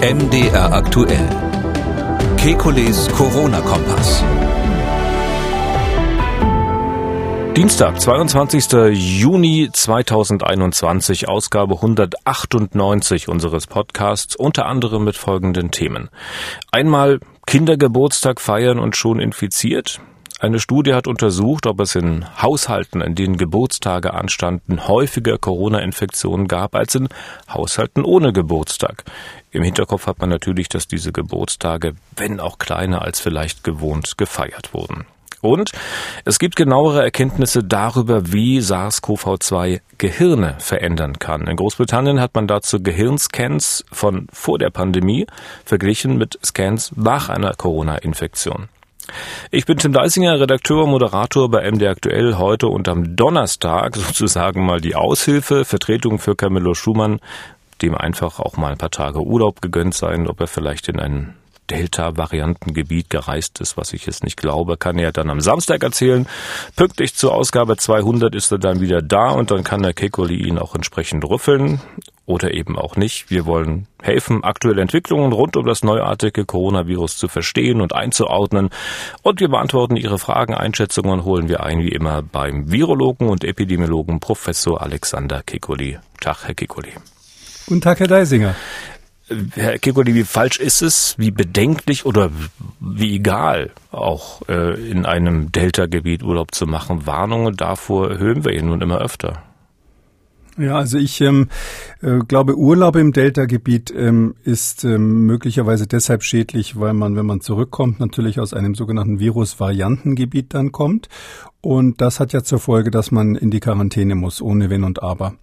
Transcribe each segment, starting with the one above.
MDR aktuell. Kekules Corona-Kompass. Dienstag, 22. Juni 2021, Ausgabe 198 unseres Podcasts, unter anderem mit folgenden Themen. Einmal Kindergeburtstag feiern und schon infiziert. Eine Studie hat untersucht, ob es in Haushalten, in denen Geburtstage anstanden, häufiger Corona-Infektionen gab als in Haushalten ohne Geburtstag. Im Hinterkopf hat man natürlich, dass diese Geburtstage, wenn auch kleiner als vielleicht gewohnt, gefeiert wurden. Und es gibt genauere Erkenntnisse darüber, wie SARS-CoV-2 Gehirne verändern kann. In Großbritannien hat man dazu Gehirnscans von vor der Pandemie verglichen mit Scans nach einer Corona-Infektion. Ich bin Tim Deisinger, Redakteur und Moderator bei MD Aktuell. Heute und am Donnerstag sozusagen mal die Aushilfe, Vertretung für Camillo Schumann, dem einfach auch mal ein paar Tage Urlaub gegönnt sein, ob er vielleicht in ein Delta-Variantengebiet gereist ist, was ich jetzt nicht glaube, kann er dann am Samstag erzählen. Pünktlich zur Ausgabe 200 ist er dann wieder da und dann kann der Kekoli ihn auch entsprechend rüffeln oder eben auch nicht. Wir wollen helfen, aktuelle Entwicklungen rund um das neuartige Coronavirus zu verstehen und einzuordnen. Und wir beantworten Ihre Fragen, Einschätzungen holen wir ein, wie immer, beim Virologen und Epidemiologen Professor Alexander Kekoli. Tag, Herr Kekoli. Guten Tag, Herr Deisinger. Herr Kekoli, wie falsch ist es, wie bedenklich oder wie egal auch äh, in einem Delta-Gebiet Urlaub zu machen? Warnungen davor hören wir ihn nun immer öfter. Ja, also ich ähm, äh, glaube, Urlaub im Delta-Gebiet ähm, ist ähm, möglicherweise deshalb schädlich, weil man, wenn man zurückkommt, natürlich aus einem sogenannten Virus-Variantengebiet dann kommt. Und das hat ja zur Folge, dass man in die Quarantäne muss, ohne Wenn und Aber.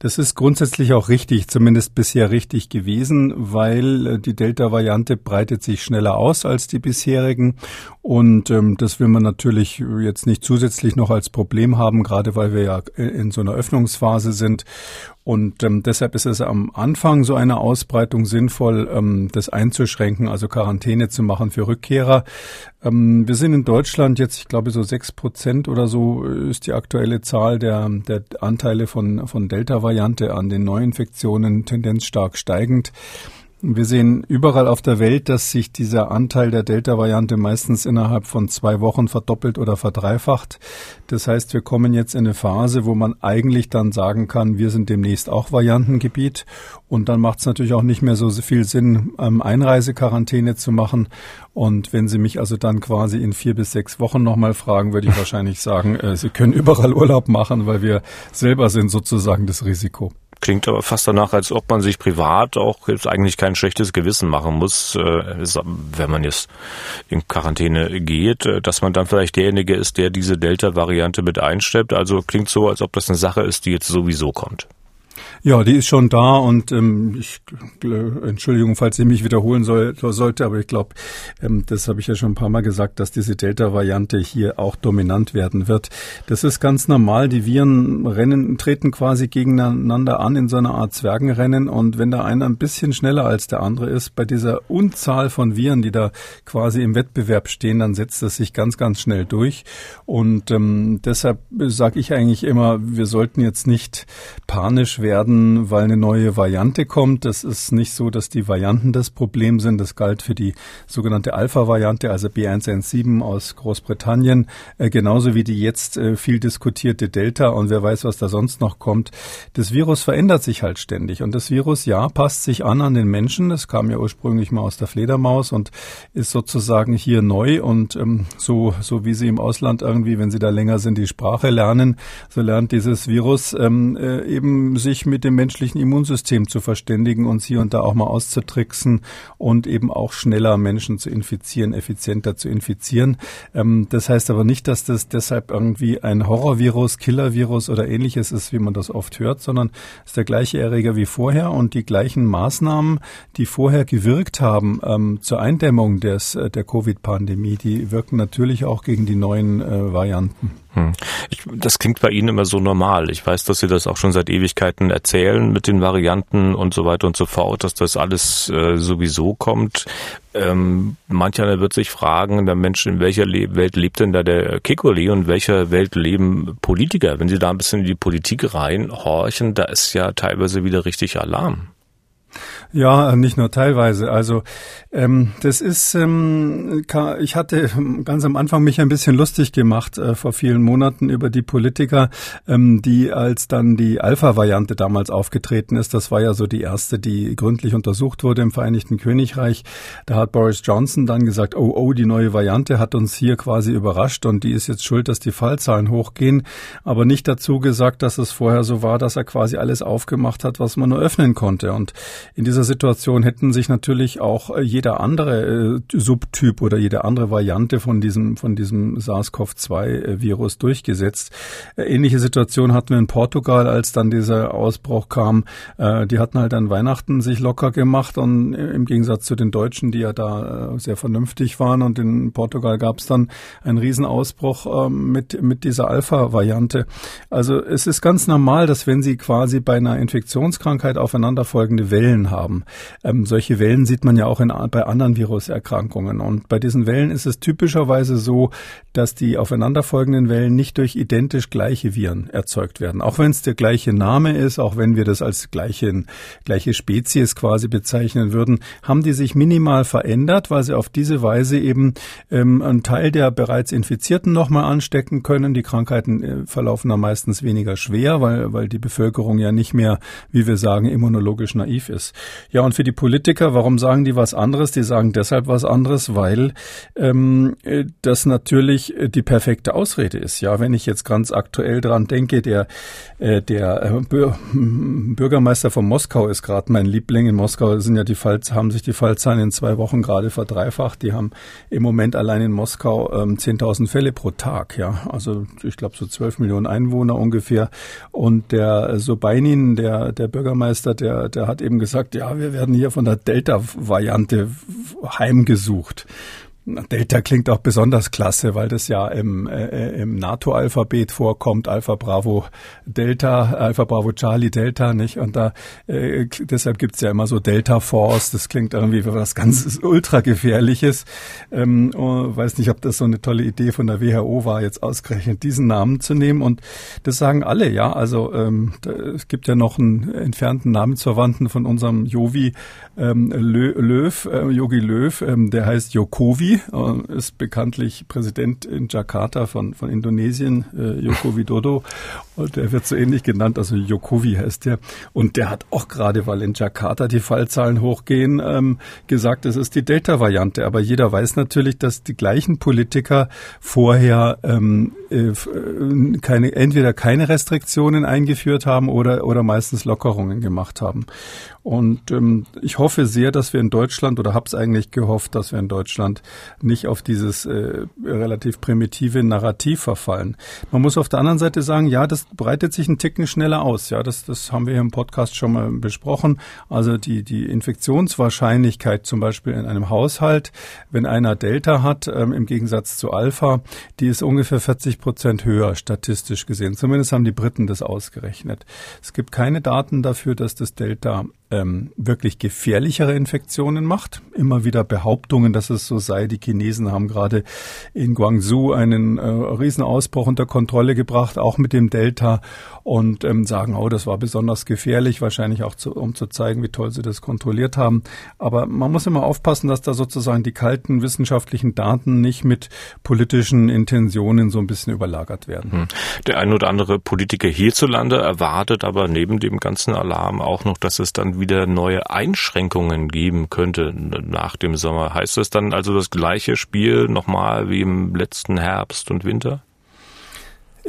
Das ist grundsätzlich auch richtig, zumindest bisher richtig gewesen, weil äh, die Delta-Variante breitet sich schneller aus als die bisherigen. Und ähm, das will man natürlich jetzt nicht zusätzlich noch als Problem haben, gerade weil wir ja in so einer Öffnungsphase sind. Und ähm, deshalb ist es am Anfang so eine Ausbreitung sinnvoll, ähm, das einzuschränken, also Quarantäne zu machen für Rückkehrer. Ähm, wir sind in Deutschland jetzt, ich glaube, so sechs Prozent oder so ist die aktuelle Zahl der, der Anteile von, von Delta-Variante an den Neuinfektionen Tendenz stark steigend. Wir sehen überall auf der Welt, dass sich dieser Anteil der Delta-Variante meistens innerhalb von zwei Wochen verdoppelt oder verdreifacht. Das heißt, wir kommen jetzt in eine Phase, wo man eigentlich dann sagen kann, wir sind demnächst auch Variantengebiet. Und dann macht es natürlich auch nicht mehr so viel Sinn, ähm, Einreisequarantäne zu machen. Und wenn Sie mich also dann quasi in vier bis sechs Wochen nochmal fragen, würde ich wahrscheinlich sagen, äh, Sie können überall Urlaub machen, weil wir selber sind sozusagen das Risiko. Klingt aber fast danach, als ob man sich privat auch jetzt eigentlich kein schlechtes Gewissen machen muss, äh, wenn man jetzt in Quarantäne geht, äh, dass man dann vielleicht derjenige ist, der diese Delta-Variante mit einsteppt. Also klingt so, als ob das eine Sache ist, die jetzt sowieso kommt. Ja, die ist schon da und ähm, ich Entschuldigung, falls ich mich wiederholen soll, sollte, aber ich glaube, ähm, das habe ich ja schon ein paar Mal gesagt, dass diese Delta-Variante hier auch dominant werden wird. Das ist ganz normal. Die Viren rennen, treten quasi gegeneinander an in so einer Art Zwergenrennen und wenn da einer ein bisschen schneller als der andere ist, bei dieser Unzahl von Viren, die da quasi im Wettbewerb stehen, dann setzt das sich ganz, ganz schnell durch. Und ähm, deshalb sage ich eigentlich immer, wir sollten jetzt nicht panisch werden werden, weil eine neue Variante kommt. Das ist nicht so, dass die Varianten das Problem sind. Das galt für die sogenannte Alpha-Variante, also B117 aus Großbritannien, äh, genauso wie die jetzt äh, viel diskutierte Delta. Und wer weiß, was da sonst noch kommt. Das Virus verändert sich halt ständig. Und das Virus, ja, passt sich an an den Menschen. Das kam ja ursprünglich mal aus der Fledermaus und ist sozusagen hier neu. Und ähm, so, so wie sie im Ausland irgendwie, wenn sie da länger sind, die Sprache lernen, so lernt dieses Virus ähm, äh, eben sich mit dem menschlichen Immunsystem zu verständigen und sie und da auch mal auszutricksen und eben auch schneller Menschen zu infizieren, effizienter zu infizieren. Ähm, das heißt aber nicht, dass das deshalb irgendwie ein Horrorvirus, Killervirus oder ähnliches ist, wie man das oft hört, sondern es ist der gleiche Erreger wie vorher und die gleichen Maßnahmen, die vorher gewirkt haben ähm, zur Eindämmung des, äh, der Covid-Pandemie, die wirken natürlich auch gegen die neuen äh, Varianten. Hm. Ich, das klingt bei Ihnen immer so normal. Ich weiß, dass Sie das auch schon seit Ewigkeiten erzählen mit den Varianten und so weiter und so fort, dass das alles äh, sowieso kommt. Ähm, mancher wird sich fragen, der Mensch, in welcher Le Welt lebt denn da der Kikoli und in welcher Welt leben Politiker? Wenn Sie da ein bisschen in die Politik reinhorchen, da ist ja teilweise wieder richtig Alarm. Ja, nicht nur teilweise. Also ähm, das ist, ähm, ich hatte ganz am Anfang mich ein bisschen lustig gemacht äh, vor vielen Monaten über die Politiker, ähm, die als dann die Alpha-Variante damals aufgetreten ist. Das war ja so die erste, die gründlich untersucht wurde im Vereinigten Königreich. Da hat Boris Johnson dann gesagt, oh, oh, die neue Variante hat uns hier quasi überrascht und die ist jetzt schuld, dass die Fallzahlen hochgehen, aber nicht dazu gesagt, dass es vorher so war, dass er quasi alles aufgemacht hat, was man nur öffnen konnte. Und in dieser Situation hätten sich natürlich auch äh, jeder andere äh, Subtyp oder jede andere Variante von diesem, von diesem SARS-CoV-2-Virus äh, durchgesetzt. Ähnliche Situation hatten wir in Portugal, als dann dieser Ausbruch kam. Die hatten halt an Weihnachten sich locker gemacht und im Gegensatz zu den Deutschen, die ja da sehr vernünftig waren. Und in Portugal gab es dann einen Riesenausbruch ähm, mit, mit dieser Alpha-Variante. Also es ist ganz normal, dass wenn Sie quasi bei einer Infektionskrankheit aufeinanderfolgende Wellen Wellen haben. Ähm, solche Wellen sieht man ja auch in, bei anderen Viruserkrankungen. Und bei diesen Wellen ist es typischerweise so, dass die aufeinanderfolgenden Wellen nicht durch identisch gleiche Viren erzeugt werden. Auch wenn es der gleiche Name ist, auch wenn wir das als gleiche, gleiche Spezies quasi bezeichnen würden, haben die sich minimal verändert, weil sie auf diese Weise eben ähm, einen Teil der bereits Infizierten nochmal anstecken können. Die Krankheiten äh, verlaufen dann meistens weniger schwer, weil, weil die Bevölkerung ja nicht mehr, wie wir sagen, immunologisch naiv ist. Ja, und für die Politiker, warum sagen die was anderes? Die sagen deshalb was anderes, weil ähm, äh, das natürlich äh, die perfekte Ausrede ist. Ja, wenn ich jetzt ganz aktuell dran denke, der, äh, der äh, Bürgermeister von Moskau ist gerade mein Liebling. In Moskau sind ja die Fall, haben sich die Fallzahlen in zwei Wochen gerade verdreifacht. Die haben im Moment allein in Moskau ähm, 10.000 Fälle pro Tag. Ja, also ich glaube so 12 Millionen Einwohner ungefähr. Und der Sobeinin, der, der Bürgermeister, der, der hat eben gesagt, gesagt, ja, wir werden hier von der Delta-Variante heimgesucht. Delta klingt auch besonders klasse, weil das ja im, äh, im NATO-Alphabet vorkommt, Alpha Bravo Delta, Alpha Bravo Charlie Delta, nicht? Und da äh, deshalb gibt's ja immer so Delta Force, das klingt irgendwie wie was ganz ultra gefährliches. Ähm, oh, weiß nicht, ob das so eine tolle Idee von der WHO war, jetzt ausgerechnet diesen Namen zu nehmen. Und das sagen alle, ja. Also ähm, da, es gibt ja noch einen entfernten Namensverwandten von unserem Jovi ähm, Löw, äh, Yogi Löw, ähm, der heißt Jokovi äh, ist bekanntlich Präsident in Jakarta von, von Indonesien, äh, Joko Widodo. Und der wird so ähnlich genannt, also Jokowi heißt der. Und der hat auch gerade, weil in Jakarta die Fallzahlen hochgehen, ähm, gesagt, es ist die Delta-Variante. Aber jeder weiß natürlich, dass die gleichen Politiker vorher ähm, äh, äh keine, entweder keine Restriktionen eingeführt haben oder, oder meistens Lockerungen gemacht haben. Und ähm, ich hoffe sehr, dass wir in Deutschland oder habe es eigentlich gehofft, dass wir in Deutschland nicht auf dieses äh, relativ primitive Narrativ verfallen. Man muss auf der anderen Seite sagen, ja, das breitet sich einen Ticken schneller aus. Ja, das, das haben wir hier im Podcast schon mal besprochen. Also die, die Infektionswahrscheinlichkeit zum Beispiel in einem Haushalt, wenn einer Delta hat, ähm, im Gegensatz zu Alpha, die ist ungefähr 40 Prozent höher statistisch gesehen. Zumindest haben die Briten das ausgerechnet. Es gibt keine Daten dafür, dass das Delta ähm, wirklich gefährlichere Infektionen macht. Immer wieder Behauptungen, dass es so sei. Die Chinesen haben gerade in Guangzhou einen äh, Riesenausbruch unter Kontrolle gebracht, auch mit dem Delta und ähm, sagen, oh, das war besonders gefährlich, wahrscheinlich auch zu, um zu zeigen, wie toll sie das kontrolliert haben. Aber man muss immer aufpassen, dass da sozusagen die kalten wissenschaftlichen Daten nicht mit politischen Intentionen so ein bisschen überlagert werden. Hm. Der ein oder andere Politiker hierzulande erwartet aber neben dem ganzen Alarm auch noch, dass es dann wieder neue Einschränkungen geben könnte nach dem Sommer. Heißt das dann also das gleiche Spiel nochmal wie im letzten Herbst und Winter?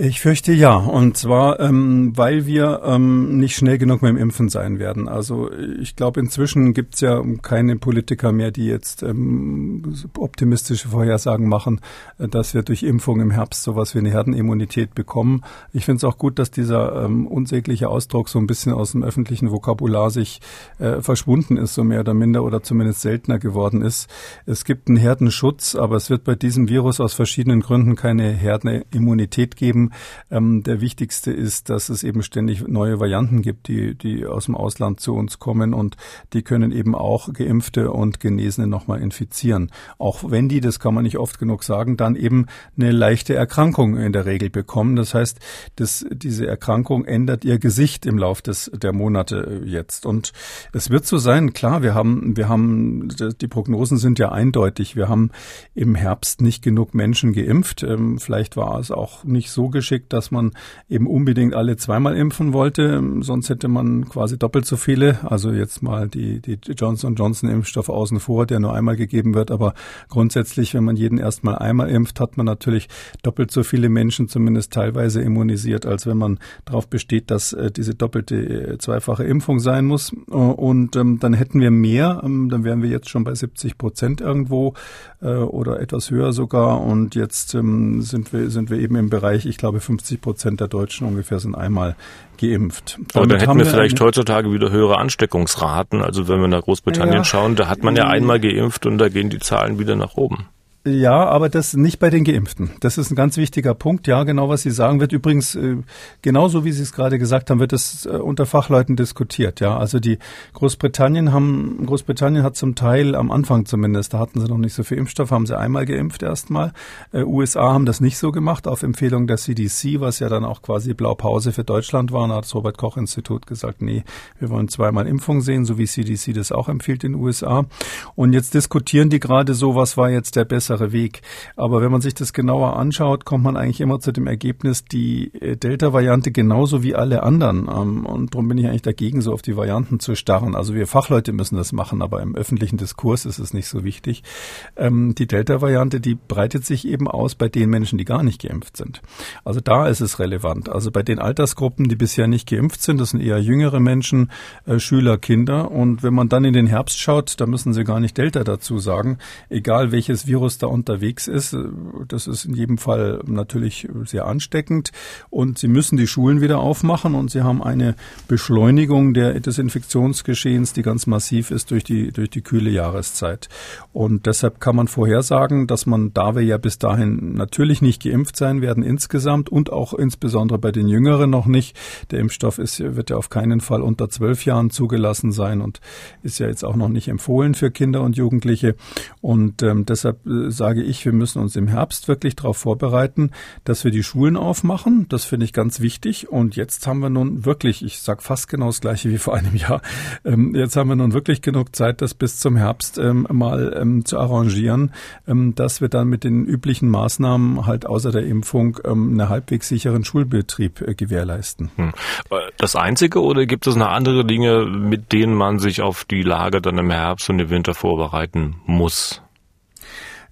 Ich fürchte ja. Und zwar, ähm, weil wir ähm, nicht schnell genug mit dem Impfen sein werden. Also ich glaube, inzwischen gibt es ja keine Politiker mehr, die jetzt ähm, optimistische Vorhersagen machen, äh, dass wir durch Impfung im Herbst sowas wie eine Herdenimmunität bekommen. Ich finde es auch gut, dass dieser ähm, unsägliche Ausdruck so ein bisschen aus dem öffentlichen Vokabular sich äh, verschwunden ist, so mehr oder minder oder zumindest seltener geworden ist. Es gibt einen Herdenschutz, aber es wird bei diesem Virus aus verschiedenen Gründen keine Herdenimmunität geben Ähm, der wichtigste ist, dass es eben ständig neue Varianten gibt, die, die aus dem Ausland zu uns kommen und die können eben auch Geimpfte und Genesene nochmal infizieren. Auch wenn die, das kann man nicht oft genug sagen, dann eben eine leichte Erkrankung in der Regel bekommen. Das heißt, dass diese Erkrankung ändert ihr Gesicht im Lauf des, der Monate jetzt. Und es wird so sein, klar, wir haben, wir haben, die Prognosen sind ja eindeutig. Wir haben im Herbst nicht genug Menschen geimpft. Ähm, vielleicht war es auch nicht so geschickt, dass man eben unbedingt alle zweimal impfen wollte. Sonst hätte man quasi doppelt so viele. Also jetzt mal die, die Johnson Johnson Impfstoff außen vor, der nur einmal gegeben wird. Aber grundsätzlich, wenn man jeden erstmal einmal impft, hat man natürlich doppelt so viele Menschen zumindest teilweise immunisiert, als wenn man darauf besteht, dass äh, diese doppelte äh, zweifache Impfung sein muss. Und ähm, dann hätten wir mehr, ähm, dann wären wir jetzt schon bei 70 Prozent irgendwo äh, oder etwas höher sogar. Und jetzt ähm, sind wir sind wir eben im Bereich, ich glaube, 50 Prozent der Deutschen ungefähr sind einmal geimpft. Aber dann hätten wir vielleicht heutzutage wieder höhere Ansteckungsraten. Also wenn wir nach Großbritannien ja, schauen, da hat man ja einmal geimpft und da gehen die Zahlen wieder nach oben. Ja, aber das nicht bei den Geimpften. Das ist ein ganz wichtiger Punkt. Ja, genau, was Sie sagen, wird übrigens äh, genauso wie Sie es gerade gesagt haben, wird es äh, unter Fachleuten diskutiert. Ja, also die Großbritannien haben Großbritannien hat zum Teil am Anfang zumindest, da hatten sie noch nicht so viel Impfstoff, haben sie einmal geimpft erstmal. Äh, USA haben das nicht so gemacht auf Empfehlung der CDC, was ja dann auch quasi Blaupause für Deutschland war. Da hat das Robert Koch Institut gesagt, nee, wir wollen zweimal Impfung sehen, so wie CDC das auch empfiehlt in den USA. Und jetzt diskutieren die gerade so, was war jetzt der bessere bessere Weg. Aber wenn man sich das genauer anschaut, kommt man eigentlich immer zu dem Ergebnis, die äh, Delta-Variante genauso wie alle anderen. Ähm, und darum bin ich eigentlich dagegen, so auf die Varianten zu starren. Also wir Fachleute müssen das machen, aber im öffentlichen Diskurs ist es nicht so wichtig. Ähm, die Delta-Variante, die breitet sich eben aus bei den Menschen, die gar nicht geimpft sind. Also da ist es relevant. Also bei den Altersgruppen, die bisher nicht geimpft sind, das sind eher jüngere Menschen, äh, Schüler, Kinder. Und wenn man dann in den Herbst schaut, da müssen sie gar nicht Delta dazu sagen, egal welches Virus da unterwegs ist. Das ist in jedem Fall natürlich sehr ansteckend. Und sie müssen die Schulen wieder aufmachen und sie haben eine Beschleunigung der, des Infektionsgeschehens, die ganz massiv ist durch die, durch die kühle Jahreszeit. Und deshalb kann man vorhersagen, dass man, da wir ja bis dahin natürlich nicht geimpft sein werden insgesamt und auch insbesondere bei den Jüngeren noch nicht, der Impfstoff ist, wird ja auf keinen Fall unter zwölf Jahren zugelassen sein und ist ja jetzt auch noch nicht empfohlen für Kinder und Jugendliche. Und ähm, deshalb äh, sage ich, wir müssen uns im Herbst wirklich darauf vorbereiten, dass wir die Schulen aufmachen. Das finde ich ganz wichtig. Und jetzt haben wir nun wirklich, ich sage fast genau das gleiche wie vor einem Jahr, ähm, jetzt haben wir nun wirklich genug Zeit, das bis zum Herbst ähm, mal ähm, zu arrangieren, ähm, dass wir dann mit den üblichen Maßnahmen halt außer der Impfung ähm, einen halbwegs sicheren Schulbetrieb äh, gewährleisten. Hm. Das Einzige oder gibt es noch andere Dinge, mit denen man sich auf die Lage dann im Herbst und im Winter vorbereiten muss?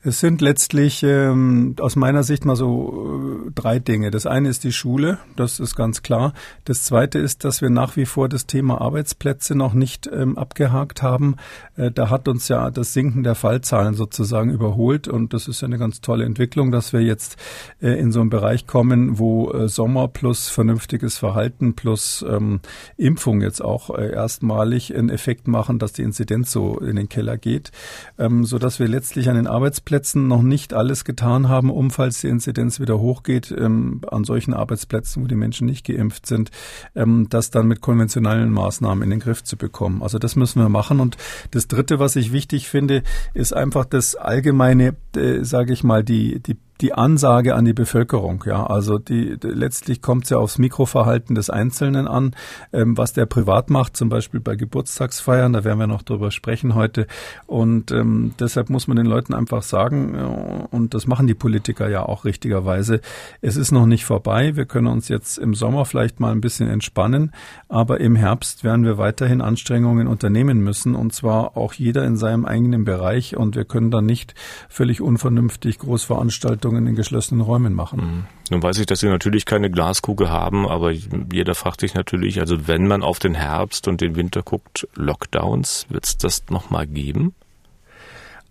Es sind letztlich ähm, aus meiner Sicht mal so äh, drei Dinge. Das eine ist die Schule, das ist ganz klar. Das zweite ist, dass wir nach wie vor das Thema Arbeitsplätze noch nicht ähm, abgehakt haben. Äh, da hat uns ja das Sinken der Fallzahlen sozusagen überholt und das ist ja eine ganz tolle Entwicklung, dass wir jetzt äh, in so einen Bereich kommen, wo äh, Sommer plus vernünftiges Verhalten plus ähm, Impfung jetzt auch äh, erstmalig einen Effekt machen, dass die Inzidenz so in den Keller geht, ähm, so wir letztlich an den Arbeitsplätzen Arbeitsplätzen noch nicht alles getan haben, um, falls die Inzidenz wieder hochgeht, ähm, an solchen Arbeitsplätzen, wo die Menschen nicht geimpft sind, ähm, das dann mit konventionellen Maßnahmen in den Griff zu bekommen. Also das müssen wir machen. Und das Dritte, was ich wichtig finde, ist einfach das allgemeine, äh, sage ich mal, die, die die Ansage an die Bevölkerung. Ja, also die, letztlich kommt es ja aufs Mikroverhalten des Einzelnen an, ähm, was der privat macht, zum Beispiel bei Geburtstagsfeiern. Da werden wir noch drüber sprechen heute. Und ähm, deshalb muss man den Leuten einfach sagen, äh, und das machen die Politiker ja auch richtigerweise. Es ist noch nicht vorbei. Wir können uns jetzt im Sommer vielleicht mal ein bisschen entspannen, aber im Herbst werden wir weiterhin Anstrengungen unternehmen müssen und zwar auch jeder in seinem eigenen Bereich. Und wir können dann nicht völlig unvernünftig Großveranstaltungen Veranstaltungen in geschlossenen Räumen machen. Mhm. Nun weiß ich, dass Sie natürlich keine Glaskugel haben, aber jeder fragt sich natürlich, also wenn man auf den Herbst und den Winter guckt, Lockdowns, wird es das nochmal geben?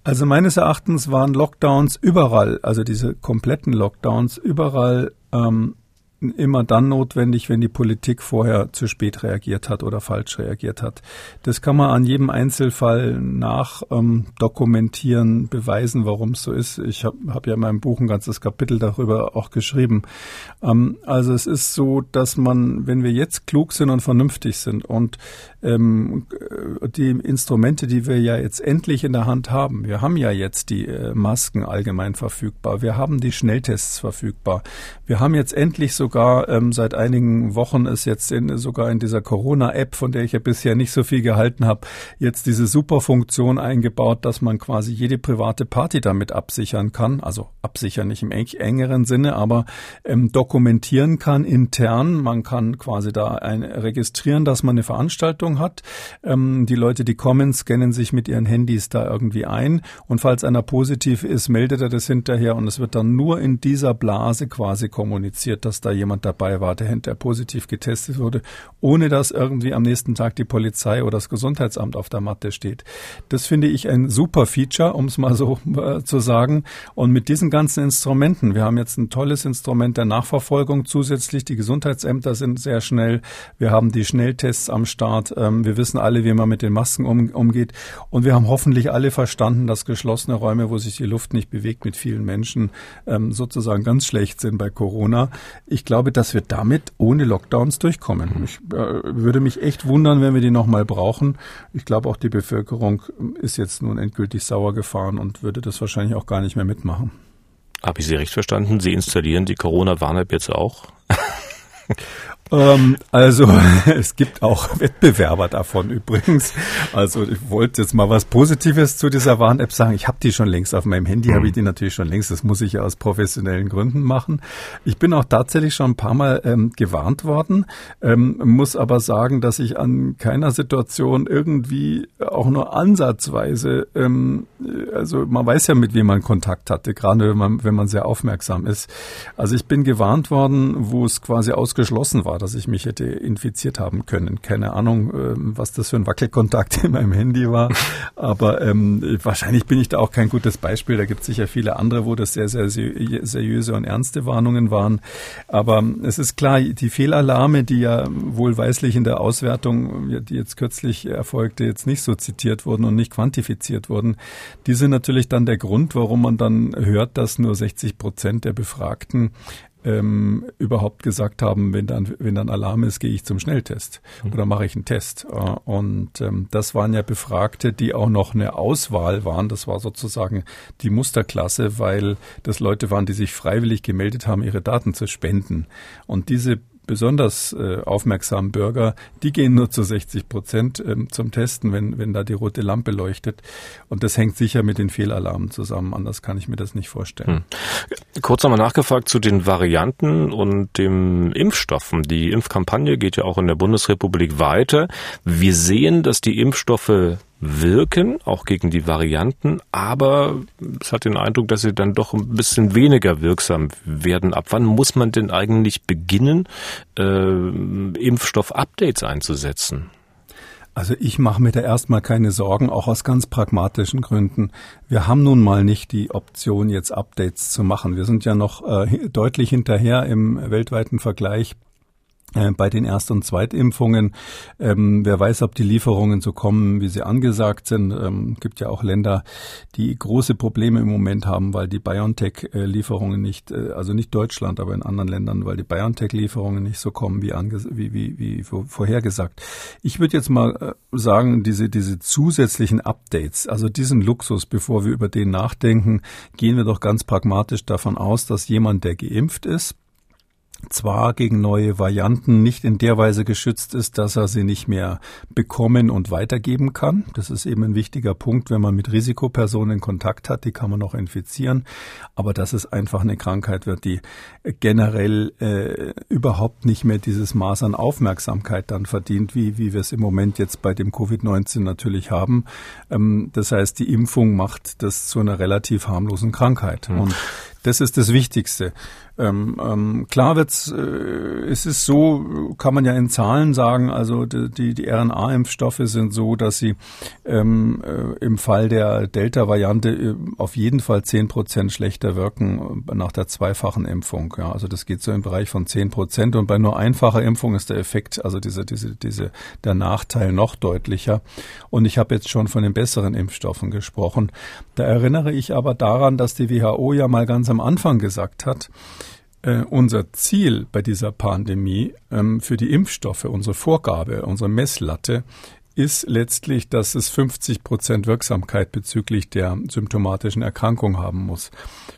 Also meines Erachtens waren Lockdowns überall, also diese kompletten Lockdowns überall ähm, immer dann notwendig, wenn die Politik vorher zu spät reagiert hat oder falsch reagiert hat. Das kann man an jedem Einzelfall nach ähm, dokumentieren, beweisen, warum es so ist. Ich habe hab ja in meinem Buch ein ganzes Kapitel darüber auch geschrieben. Ähm, also es ist so, dass man, wenn wir jetzt klug sind und vernünftig sind und ähm, die Instrumente, die wir ja jetzt endlich in der Hand haben, wir haben ja jetzt die äh, Masken allgemein verfügbar, wir haben die Schnelltests verfügbar, wir haben jetzt endlich sogar sogar ähm, seit einigen Wochen ist jetzt in, sogar in dieser Corona-App, von der ich ja bisher nicht so viel gehalten habe, jetzt diese super Funktion eingebaut, dass man quasi jede private Party damit absichern kann. Also absichern nicht im engeren Sinne, aber ähm, dokumentieren kann intern. Man kann quasi da ein, registrieren, dass man eine Veranstaltung hat. Ähm, die Leute, die kommen, scannen sich mit ihren Handys da irgendwie ein. Und falls einer positiv ist, meldet er das hinterher und es wird dann nur in dieser Blase quasi kommuniziert, dass da jemand dabei war, der hinterher positiv getestet wurde, ohne dass irgendwie am nächsten Tag die Polizei oder das Gesundheitsamt auf der Matte steht. Das finde ich ein super Feature, um es mal so äh, zu sagen. Und mit diesen ganzen Instrumenten, wir haben jetzt ein tolles Instrument der Nachverfolgung zusätzlich. Die Gesundheitsämter sind sehr schnell. Wir haben die Schnelltests am Start. Ähm, wir wissen alle, wie man mit den Masken um, umgeht. Und wir haben hoffentlich alle verstanden, dass geschlossene Räume, wo sich die Luft nicht bewegt mit vielen Menschen, ähm, sozusagen ganz schlecht sind bei Corona. Ich glaube, glaube, dass wir damit ohne Lockdowns durchkommen. Ich äh, würde mich echt wundern, wenn wir die nochmal brauchen. Ich glaube, auch die Bevölkerung ist jetzt nun endgültig sauer gefahren und würde das wahrscheinlich auch gar nicht mehr mitmachen. Habe ich Sie recht verstanden? Sie installieren die Corona-Warn-App jetzt auch? Ähm, also es gibt auch Wettbewerber davon übrigens. Also ich wollte jetzt mal was Positives zu dieser Warn-App sagen. Ich habe die schon längst auf meinem Handy, mhm. habe ich die natürlich schon längst. Das muss ich ja aus professionellen Gründen machen. Ich bin auch tatsächlich schon ein paar Mal ähm, gewarnt worden, ähm, muss aber sagen, dass ich an keiner Situation irgendwie auch nur ansatzweise, ähm, also man weiß ja, mit wem man Kontakt hatte, gerade wenn man, wenn man sehr aufmerksam ist. Also ich bin gewarnt worden, wo es quasi ausgeschlossen war war, dass ich mich hätte infiziert haben können. Keine Ahnung, ähm, was das für ein Wackelkontakt in meinem Handy war. Aber ähm, wahrscheinlich bin ich da auch kein gutes Beispiel. Da gibt es sicher viele andere, wo das sehr, sehr seriöse und ernste Warnungen waren. Aber es ist klar, die Fehlalarme, die ja wohlweislich in der Auswertung, die jetzt kürzlich erfolgte, jetzt nicht so zitiert wurden und nicht quantifiziert wurden, die sind natürlich dann der Grund, warum man dann hört, dass nur 60 Prozent der Befragten ähm, überhaupt gesagt haben, wenn dann, wenn dann Alarm ist, gehe ich zum Schnelltest mhm. oder mache ich einen Test. Äh, und ähm, das waren ja Befragte, die auch noch eine Auswahl waren. Das war sozusagen die Musterklasse, weil das Leute waren, die sich freiwillig gemeldet haben, ihre Daten zu spenden. Und diese besonders äh, aufmerksamen Bürger, die gehen nur zu 60 Prozent ähm, zum Testen, wenn, wenn da die rote Lampe leuchtet. Und das hängt sicher mit den Fehlalarmen zusammen. Anders kann ich mir das nicht vorstellen. Hm. Kurz nochmal nachgefragt zu den Varianten und dem Impfstoffen. Die Impfkampagne geht ja auch in der Bundesrepublik weiter. Wir sehen, dass die Impfstoffe wirken, auch gegen die Varianten, aber es hat den Eindruck, dass sie dann doch ein bisschen weniger wirksam werden. Ab wann muss man denn eigentlich beginnen, äh, Impfstoff-Updates einzusetzen? Also ich mache mir da erstmal keine Sorgen, auch aus ganz pragmatischen Gründen. Wir haben nun mal nicht die Option, jetzt Updates zu machen. Wir sind ja noch äh, deutlich hinterher im weltweiten Vergleich bei den Erst- und Zweitimpfungen. Ähm, wer weiß, ob die Lieferungen so kommen, wie sie angesagt sind. Ähm, gibt ja auch Länder, die große Probleme im Moment haben, weil die BioNTech-Lieferungen nicht, äh, also nicht Deutschland, aber in anderen Ländern, weil die BioNTech-Lieferungen nicht so kommen wie, wie, wie, wie vorhergesagt. Ich würde jetzt mal äh, sagen, diese, diese zusätzlichen Updates, also diesen Luxus, bevor wir über den nachdenken, gehen wir doch ganz pragmatisch davon aus, dass jemand, der geimpft ist, zwar gegen neue Varianten nicht in der Weise geschützt ist, dass er sie nicht mehr bekommen und weitergeben kann. Das ist eben ein wichtiger Punkt, wenn man mit Risikopersonen Kontakt hat, die kann man noch infizieren. Aber dass es einfach eine Krankheit wird, die generell äh, überhaupt nicht mehr dieses Maß an Aufmerksamkeit dann verdient, wie, wie wir es im Moment jetzt bei dem Covid-19 natürlich haben. Ähm, das heißt, die Impfung macht das zu einer relativ harmlosen Krankheit. Mhm. Und Das ist das Wichtigste. Ähm, ähm, klar wird's, äh, es ist so, kann man ja in Zahlen sagen, also die, die RNA-Impfstoffe sind so, dass sie ähm, äh, im Fall der Delta-Variante äh, auf jeden Fall zehn Prozent schlechter wirken nach der zweifachen Impfung. Ja, also das geht so im Bereich von zehn Prozent und bei nur einfacher Impfung ist der Effekt, also diese, diese, diese, der Nachteil noch deutlicher. Und ich habe jetzt schon von den besseren Impfstoffen gesprochen. Da erinnere ich aber daran, dass die WHO ja mal ganz am Anfang gesagt hat, äh, unser Ziel bei dieser Pandemie ähm, für die Impfstoffe, unsere Vorgabe, unsere Messlatte ist letztlich, dass es 50 Prozent Wirksamkeit bezüglich der symptomatischen Erkrankung haben muss.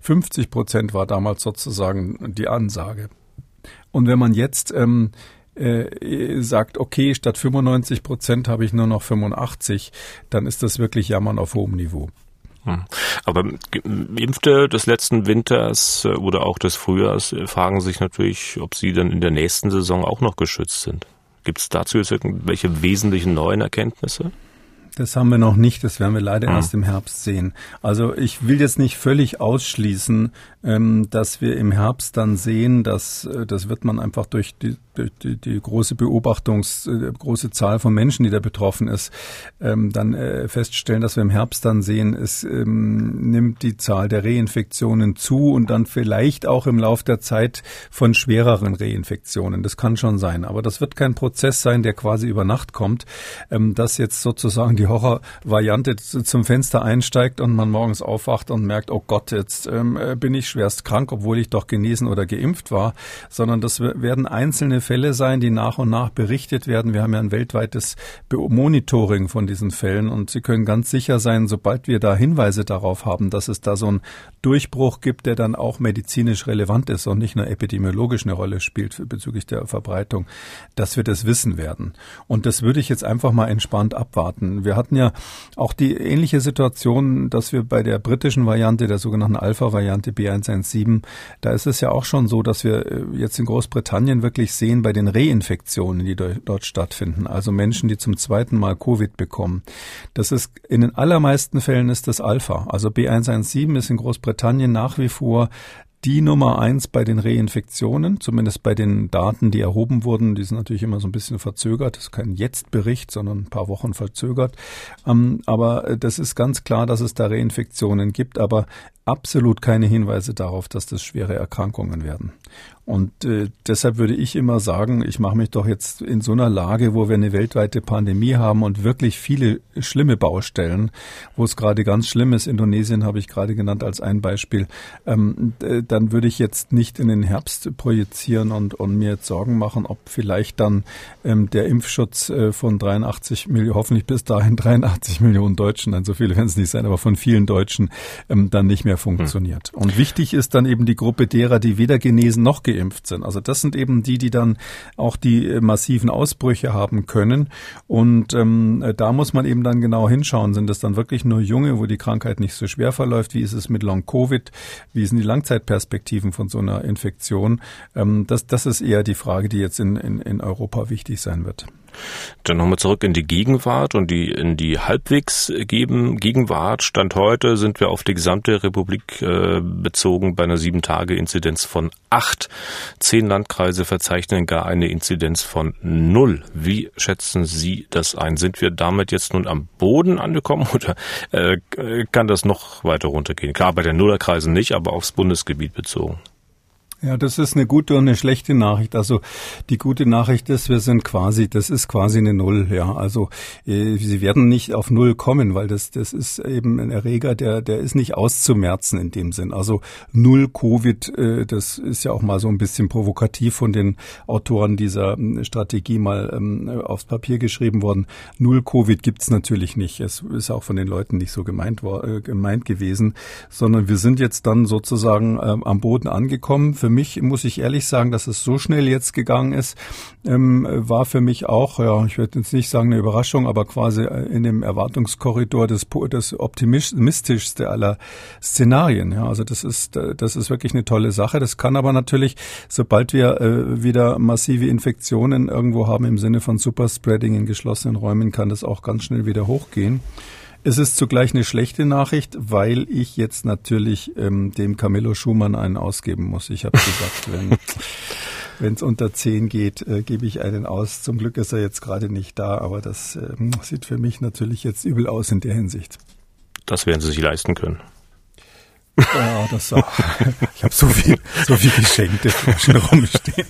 50 Prozent war damals sozusagen die Ansage. Und wenn man jetzt ähm, äh, sagt, okay, statt 95 Prozent habe ich nur noch 85, dann ist das wirklich Jammern auf hohem Niveau. Hm. Aber Impfte des letzten Winters äh, oder auch des Frühjahrs äh, fragen sich natürlich, ob sie dann in der nächsten Saison auch noch geschützt sind. Gibt es dazu jetzt irgendwelche wesentlichen neuen Erkenntnisse? Das haben wir noch nicht, das werden wir leider mhm. erst im Herbst sehen. Also ich will jetzt nicht völlig ausschließen, ähm, dass wir im Herbst dann sehen, dass äh, das wird man einfach durch die, die, die große Beobachtungs, äh, große Zahl von Menschen, die da betroffen ist, ähm, dann äh, feststellen, dass wir im Herbst dann sehen, es ähm, nimmt die Zahl der Reinfektionen zu und dann vielleicht auch im Lauf der Zeit von schwereren Reinfektionen. Das kann schon sein, aber das wird kein Prozess sein, der quasi über Nacht kommt, ähm, dass jetzt sozusagen die Horrorvariante zum Fenster einsteigt und man morgens aufwacht und merkt, oh Gott, jetzt ähm, äh, bin ich schwerst krank, obwohl ich doch genesen oder geimpft war, sondern das werden einzelne Fälle sein, die nach und nach berichtet werden. Wir haben ja ein weltweites Monitoring von diesen Fällen und Sie können ganz sicher sein, sobald wir da Hinweise darauf haben, dass es da so einen Durchbruch gibt, der dann auch medizinisch relevant ist und nicht nur epidemiologisch eine Rolle spielt bezüglich der Verbreitung, dass wir das wissen werden. Und das würde ich jetzt einfach mal entspannt abwarten. Wir hatten ja auch die ähnliche Situation, dass wir bei der britischen Variante, der sogenannten Alpha-Variante B1 117, da ist es ja auch schon so, dass wir äh, jetzt in Großbritannien wirklich sehen bei den Reinfektionen, die dort stattfinden, also Menschen, die zum zweiten Mal Covid bekommen. Das ist in den allermeisten Fällen ist das Alpha. Also B117 ist in Großbritannien nach wie vor die Nummer eins bei den Reinfektionen, zumindest bei den Daten, die erhoben wurden. Die sind natürlich immer so ein bisschen verzögert. Das ist kein Jetzt-Bericht, sondern ein paar Wochen verzögert. Ähm, aber äh, das ist ganz klar, dass es da Reinfektionen gibt, aber absolut keine Hinweise darauf, dass das schwere Erkrankungen werden. Und äh, deshalb würde ich immer sagen, ich mache mich doch jetzt in so einer Lage, wo wir eine weltweite Pandemie haben und wirklich viele schlimme Baustellen, wo es gerade ganz schlimm ist. Indonesien habe ich gerade genannt als ein Beispiel. Ähm, dann würde ich jetzt nicht in den Herbst projizieren und, und mir jetzt Sorgen machen, ob vielleicht dann ähm, der Impfschutz äh, von 83 Millionen, hoffentlich bis dahin 83 Millionen Deutschen, nein, so viele werden es nicht sein, aber von vielen Deutschen ähm, dann nicht mehr funktioniert. Hm. Und wichtig ist dann eben die Gruppe derer, die weder genesen noch geimpft sind. Also das sind eben die, die dann auch die äh, massiven Ausbrüche haben können. Und ähm, da muss man eben dann genau hinschauen. Sind das dann wirklich nur Junge, wo die Krankheit nicht so schwer verläuft? Wie ist es mit Long-Covid? Wie sind die Langzeitperspektiven von so einer Infektion? Ähm, das, das ist eher die Frage, die jetzt in, in, in Europa wichtig sein wird. Dann nochmal zurück in die Gegenwart und die in die halbwegs geben Gegenwart. Stand heute sind wir auf die gesamte Republik äh, bezogen bei einer sieben Tage Inzidenz von acht. Zehn Landkreise verzeichnen gar eine Inzidenz von null. Wie schätzen Sie das ein? Sind wir damit jetzt nun am Boden angekommen oder äh, kann das noch weiter runtergehen? Klar, bei den Nullerkreisen nicht, aber aufs Bundesgebiet bezogen. Ja, das ist eine gute und eine schlechte Nachricht. Also die gute Nachricht ist, wir sind quasi, das ist quasi eine Null. Ja, also äh, sie werden nicht auf Null kommen, weil das das ist eben ein Erreger, der der ist nicht auszumerzen in dem Sinn. Also Null Covid, äh, das ist ja auch mal so ein bisschen provokativ von den Autoren dieser äh, Strategie mal ähm, aufs Papier geschrieben worden. Null Covid gibt's natürlich nicht. Es ist auch von den Leuten nicht so gemeint äh, gemeint gewesen, sondern wir sind jetzt dann sozusagen äh, am Boden angekommen. Für für mich, muss ich ehrlich sagen, dass es so schnell jetzt gegangen ist, ähm, war für mich auch, ja, ich würde jetzt nicht sagen eine Überraschung, aber quasi äh, in dem Erwartungskorridor des, des optimistischste aller Szenarien. Ja, also das ist, äh, das ist wirklich eine tolle Sache. Das kann aber natürlich, sobald wir äh, wieder massive Infektionen irgendwo haben im Sinne von Superspreading in geschlossenen Räumen, kann das auch ganz schnell wieder hochgehen. Es ist zugleich eine schlechte Nachricht, weil ich jetzt natürlich ähm, dem Camillo Schumann einen ausgeben muss. Ich habe gesagt, wenn wenn es unter zehn geht, äh, gebe ich einen aus. Zum Glück ist er jetzt gerade nicht da, aber das äh, sieht für mich natürlich jetzt übel aus in der Hinsicht. Das werden Sie sich leisten können. Ja, das auch. Ich habe so viel, so viel geschenkte Flaschen rumstehen.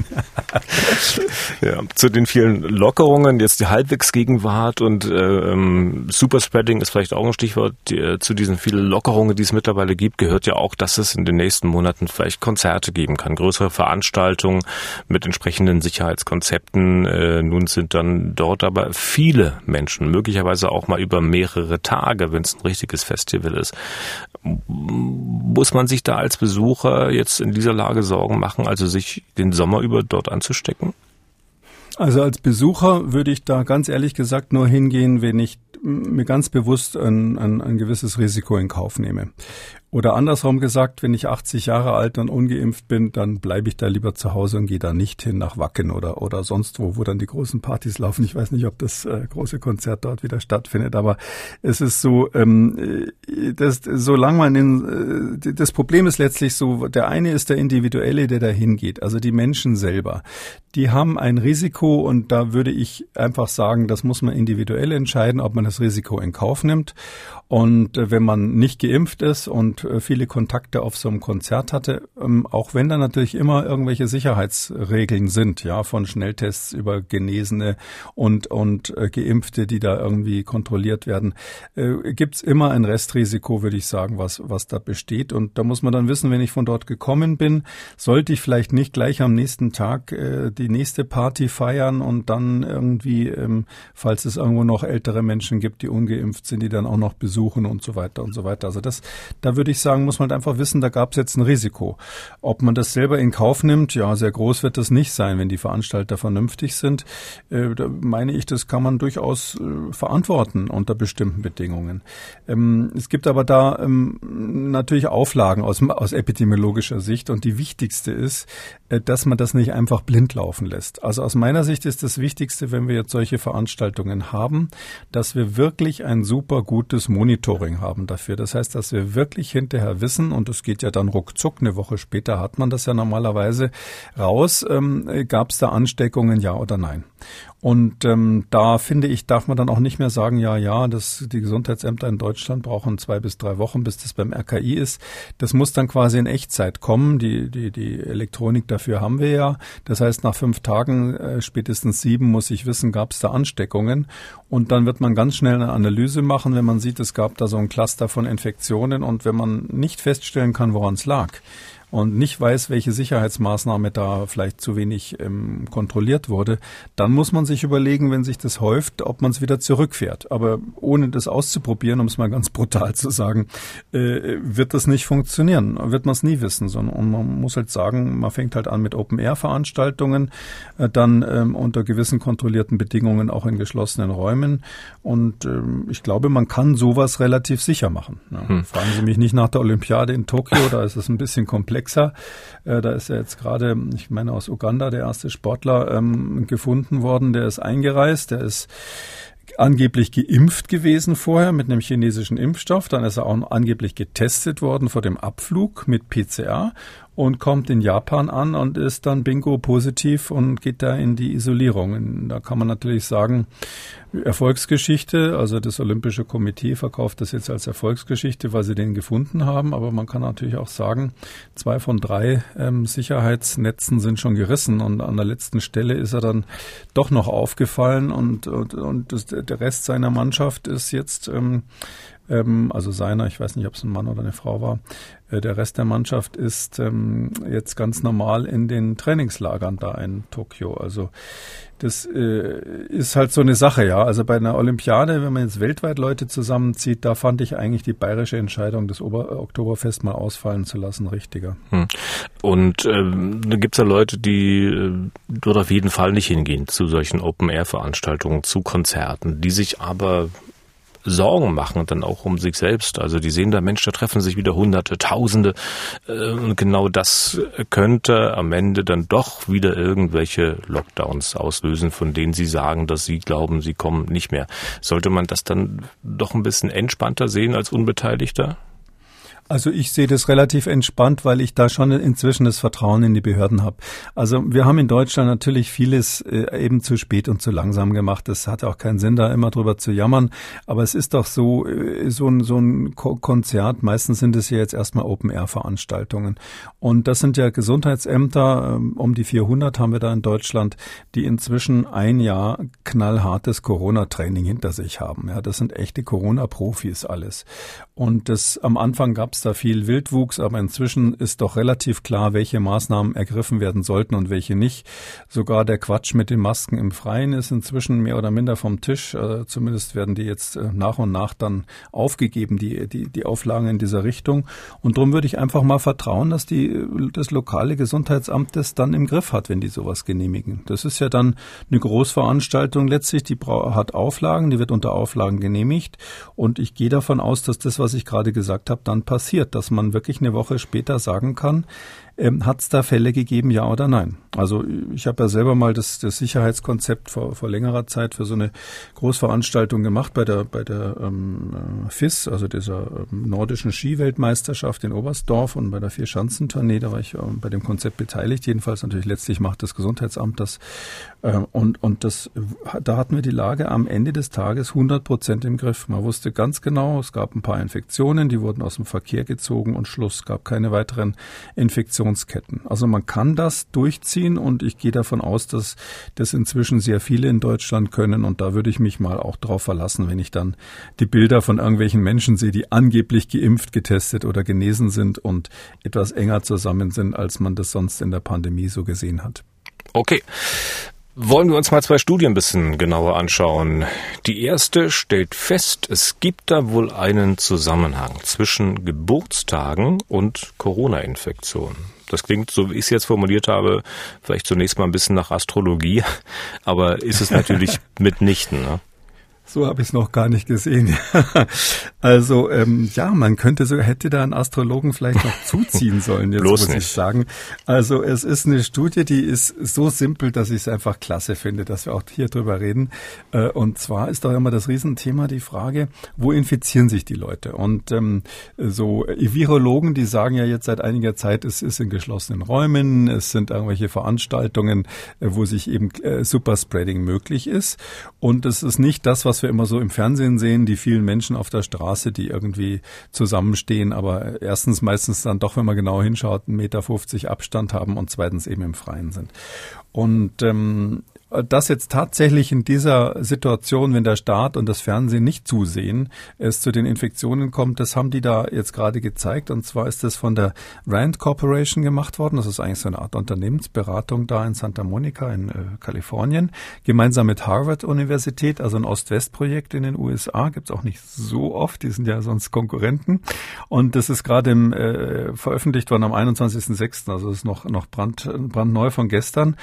Ja, zu den vielen Lockerungen, jetzt die Halbwegsgegenwart und äh, ähm, Superspreading ist vielleicht auch ein Stichwort. Die, äh, zu diesen vielen Lockerungen, die es mittlerweile gibt, gehört ja auch, dass es in den nächsten Monaten vielleicht Konzerte geben kann, größere Veranstaltungen mit entsprechenden Sicherheitskonzepten. Äh, nun sind dann dort aber viele Menschen, möglicherweise auch mal über mehrere Tage, wenn es ein richtiges Festival ist muss man sich da als Besucher jetzt in dieser Lage Sorgen machen, also sich den Sommer über dort anzustecken? Also als Besucher würde ich da ganz ehrlich gesagt nur hingehen, wenn ich mir ganz bewusst ein, ein, ein gewisses Risiko in Kauf nehme. Oder andersrum gesagt, wenn ich 80 Jahre alt und ungeimpft bin, dann bleibe ich da lieber zu Hause und gehe da nicht hin nach Wacken oder, oder sonst wo, wo dann die großen Partys laufen. Ich weiß nicht, ob das äh, große Konzert dort wieder stattfindet, aber es ist so, ähm, äh, das, solange man in, äh, das Problem ist letztlich so, der eine ist der Individuelle, der da hingeht, also die Menschen selber. Die haben ein Risiko und da würde ich einfach sagen, das muss man individuell entscheiden, ob man das Risiko in Kauf nimmt. Und äh, wenn man nicht geimpft ist und äh, viele Kontakte auf so einem Konzert hatte, ähm, auch wenn da natürlich immer irgendwelche Sicherheitsregeln sind, ja, von Schnelltests über Genesene und, und äh, Geimpfte, die da irgendwie kontrolliert werden, gibt's immer ein Restrisiko, würde ich sagen, was, was da besteht. Und da muss man dann wissen, wenn ich von dort gekommen bin, sollte ich vielleicht nicht gleich am nächsten Tag die nächste Party feiern und dann irgendwie, ähm, falls es irgendwo noch ältere Menschen gibt, die ungeimpft sind, die dann auch noch besuchen suchen und so weiter und so weiter. Also das, da würde ich sagen, muss man halt einfach wissen, da gab es jetzt ein Risiko. Ob man das selber in Kauf nimmt, ja, sehr groß wird das nicht sein, wenn die Veranstalter vernünftig sind. Äh, da meine ich, das kann man durchaus äh, verantworten unter bestimmten Bedingungen. Ähm, es gibt aber da ähm, natürlich Auflagen aus, aus epidemiologischer Sicht und die wichtigste ist, dass man das nicht einfach blind laufen lässt. Also aus meiner Sicht ist das Wichtigste, wenn wir jetzt solche Veranstaltungen haben, dass wir wirklich ein super gutes Monitoring Monitoring haben dafür. Das heißt, dass wir wirklich hinterher wissen, und es geht ja dann ruckzuck, eine Woche später hat man das ja normalerweise raus, ähm, gab es da Ansteckungen, ja oder nein. Und ähm, da finde ich, darf man dann auch nicht mehr sagen, ja, ja, das, die Gesundheitsämter in Deutschland brauchen zwei bis drei Wochen, bis das beim RKI ist. Das muss dann quasi in Echtzeit kommen. Die, die, die Elektronik dafür haben wir ja. Das heißt, nach fünf Tagen, äh, spätestens sieben, muss ich wissen, gab es da Ansteckungen. Und dann wird man ganz schnell eine Analyse machen, wenn man sieht, es gab da so ein Cluster von Infektionen. Und wenn man nicht feststellen kann, woran es lag, und nicht weiß, welche Sicherheitsmaßnahme da vielleicht zu wenig ähm, kontrolliert wurde, dann muss man sich überlegen, wenn sich das häuft, ob man es wieder zurückfährt. Aber ohne das auszuprobieren, um es mal ganz brutal zu sagen, äh, wird das nicht funktionieren. Wird man es nie wissen. Sondern, und man muss halt sagen, man fängt halt an mit Open-Air-Veranstaltungen, äh, dann ähm, unter gewissen kontrollierten Bedingungen auch in geschlossenen Räumen. Und ähm, ich glaube, man kann sowas relativ sicher machen. Ja. Hm. Fragen Sie mich nicht nach der Olympiade in Tokio, da ist es ein bisschen komplexer komplexer. Äh, da ist ja jetzt gerade, ich meine aus Uganda, der erste Sportler ähm, gefunden worden, der ist eingereist, der ist angeblich geimpft gewesen vorher mit einem chinesischen Impfstoff. Dann ist er auch angeblich getestet worden vor dem Abflug mit PCR und kommt in Japan an und ist dann bingo positiv und geht da in die Isolierung. Da kann man natürlich sagen, Erfolgsgeschichte, also das Olympische Komitee verkauft das jetzt als Erfolgsgeschichte, weil sie den gefunden haben, aber man kann natürlich auch sagen, zwei von drei ähm, Sicherheitsnetzen sind schon gerissen und an der letzten Stelle ist er dann doch noch aufgefallen und, und, und das, der Rest seiner Mannschaft ist jetzt ähm, ähm, also seiner, ich weiß nicht, ob es ein Mann oder eine Frau war. Äh, der Rest der Mannschaft ist ähm, jetzt ganz normal in den Trainingslagern da in Tokio. Also das äh, ist halt so eine Sache, ja. Also bei einer Olympiade, wenn man jetzt weltweit Leute zusammenzieht, da fand ich eigentlich die bayerische Entscheidung, das Ober Oktoberfest mal ausfallen zu lassen, richtiger. Hm. Und ähm, da gibt's ja Leute, die äh, dort auf jeden Fall nicht hingehen zu solchen Open-Air-Veranstaltungen, zu Konzerten, die sich aber Sorgen machen, dann auch um sich selbst. Also die sehen da, Mensch, da treffen sich wieder Hunderte, Tausende. Äh, und genau das könnte am Ende dann doch wieder irgendwelche Lockdowns auslösen, von denen sie sagen, dass sie glauben, sie kommen nicht mehr. Sollte man das dann doch ein bisschen entspannter sehen als Unbeteiligter? Also ich sehe das relativ entspannt, weil ich da schon inzwischen das Vertrauen in die Behörden habe. Also wir haben in Deutschland natürlich vieles äh, eben zu spät und zu langsam gemacht. Das hat auch keinen Sinn, da immer drüber zu jammern. Aber es ist doch so, äh, so ein, so ein Konzert, meistens sind es ja jetzt erstmal Open-Air-Veranstaltungen. Und das sind ja Gesundheitsämter, ähm, um die 400 haben wir da in Deutschland, die inzwischen ein Jahr knallhartes Corona-Training hinter sich haben. Ja, das sind echte Corona-Profis alles. Und das am Anfang gab es da viel Wildwuchs, aber inzwischen ist doch relativ klar, welche Maßnahmen ergriffen werden sollten und welche nicht. Sogar der Quatsch mit den Masken im Freien ist inzwischen mehr oder minder vom Tisch. Äh, zumindest werden die jetzt äh, nach und nach dann aufgegeben, die, die, die Auflagen in dieser Richtung. Und darum würde ich einfach mal vertrauen, dass die, das lokale Gesundheitsamt das dann im Griff hat, wenn die sowas genehmigen. Das ist ja dann eine Großveranstaltung letztlich, die hat Auflagen, die wird unter Auflagen genehmigt. Und ich gehe davon aus, dass das, was was ich gerade gesagt habe, dann passiert, dass man wirklich eine Woche später sagen kann, ähm, Hat es da Fälle gegeben, ja oder nein? Also ich habe ja selber mal das, das Sicherheitskonzept vor, vor längerer Zeit für so eine Großveranstaltung gemacht bei der bei der ähm, äh, FIS, also dieser ähm, nordischen Skiweltmeisterschaft in Oberstdorf und bei der Vierschanzentournee, da war ich ähm, bei dem Konzept beteiligt. Jedenfalls natürlich letztlich macht das Gesundheitsamt das äh, und und das da hatten wir die Lage am Ende des Tages 100 Prozent im Griff. Man wusste ganz genau, es gab ein paar Infektionen, die wurden aus dem Verkehr gezogen und Schluss. Gab keine weiteren Infektionen Produktionsketten. Also man kann das durchziehen und ich gehe davon aus, dass das inzwischen sehr viele in Deutschland können und da würde ich mich mal auch drauf verlassen, wenn ich dann die Bilder von irgendwelchen Menschen sehe, die angeblich geimpft, getestet oder genesen sind und etwas enger zusammen sind, als man das sonst in der Pandemie so gesehen hat. Okay. Wollen wir uns mal zwei Studien ein bisschen genauer anschauen. Die erste stellt fest, es gibt da wohl einen Zusammenhang zwischen Geburtstagen und Corona-Infektionen. Das klingt, so wie ich es jetzt formuliert habe, vielleicht zunächst mal ein bisschen nach Astrologie, aber ist es natürlich mitnichten. Ne? So habe ich es noch gar nicht gesehen. also ähm, ja, man könnte so hätte da einen Astrologen vielleicht noch zuziehen sollen. Jetzt Bloß muss nicht. ich sagen. Also es ist eine Studie, die ist so simpel, dass ich es einfach klasse finde, dass wir auch hier drüber reden. Äh, und zwar ist doch immer das Riesenthema die Frage, wo infizieren sich die Leute? Und ähm, so Virologen, die sagen ja jetzt seit einiger Zeit, es ist in geschlossenen Räumen, es sind irgendwelche Veranstaltungen, äh, wo sich eben äh, Superspreading möglich ist. Und es ist nicht das, was was wir immer so im Fernsehen sehen, die vielen Menschen auf der Straße, die irgendwie zusammenstehen, aber erstens meistens dann doch, wenn man genau hinschaut, 1,50 Meter Abstand haben und zweitens eben im Freien sind. Und ähm, dass jetzt tatsächlich in dieser Situation, wenn der Staat und das Fernsehen nicht zusehen, es zu den Infektionen kommt, das haben die da jetzt gerade gezeigt. Und zwar ist das von der Rand Corporation gemacht worden. Das ist eigentlich so eine Art Unternehmensberatung da in Santa Monica in äh, Kalifornien, gemeinsam mit Harvard Universität, also ein Ost-West-Projekt in den USA. Gibt's auch nicht so oft, die sind ja sonst Konkurrenten. Und das ist gerade äh, veröffentlicht worden am 21.06., also das ist noch, noch brand, brandneu von gestern.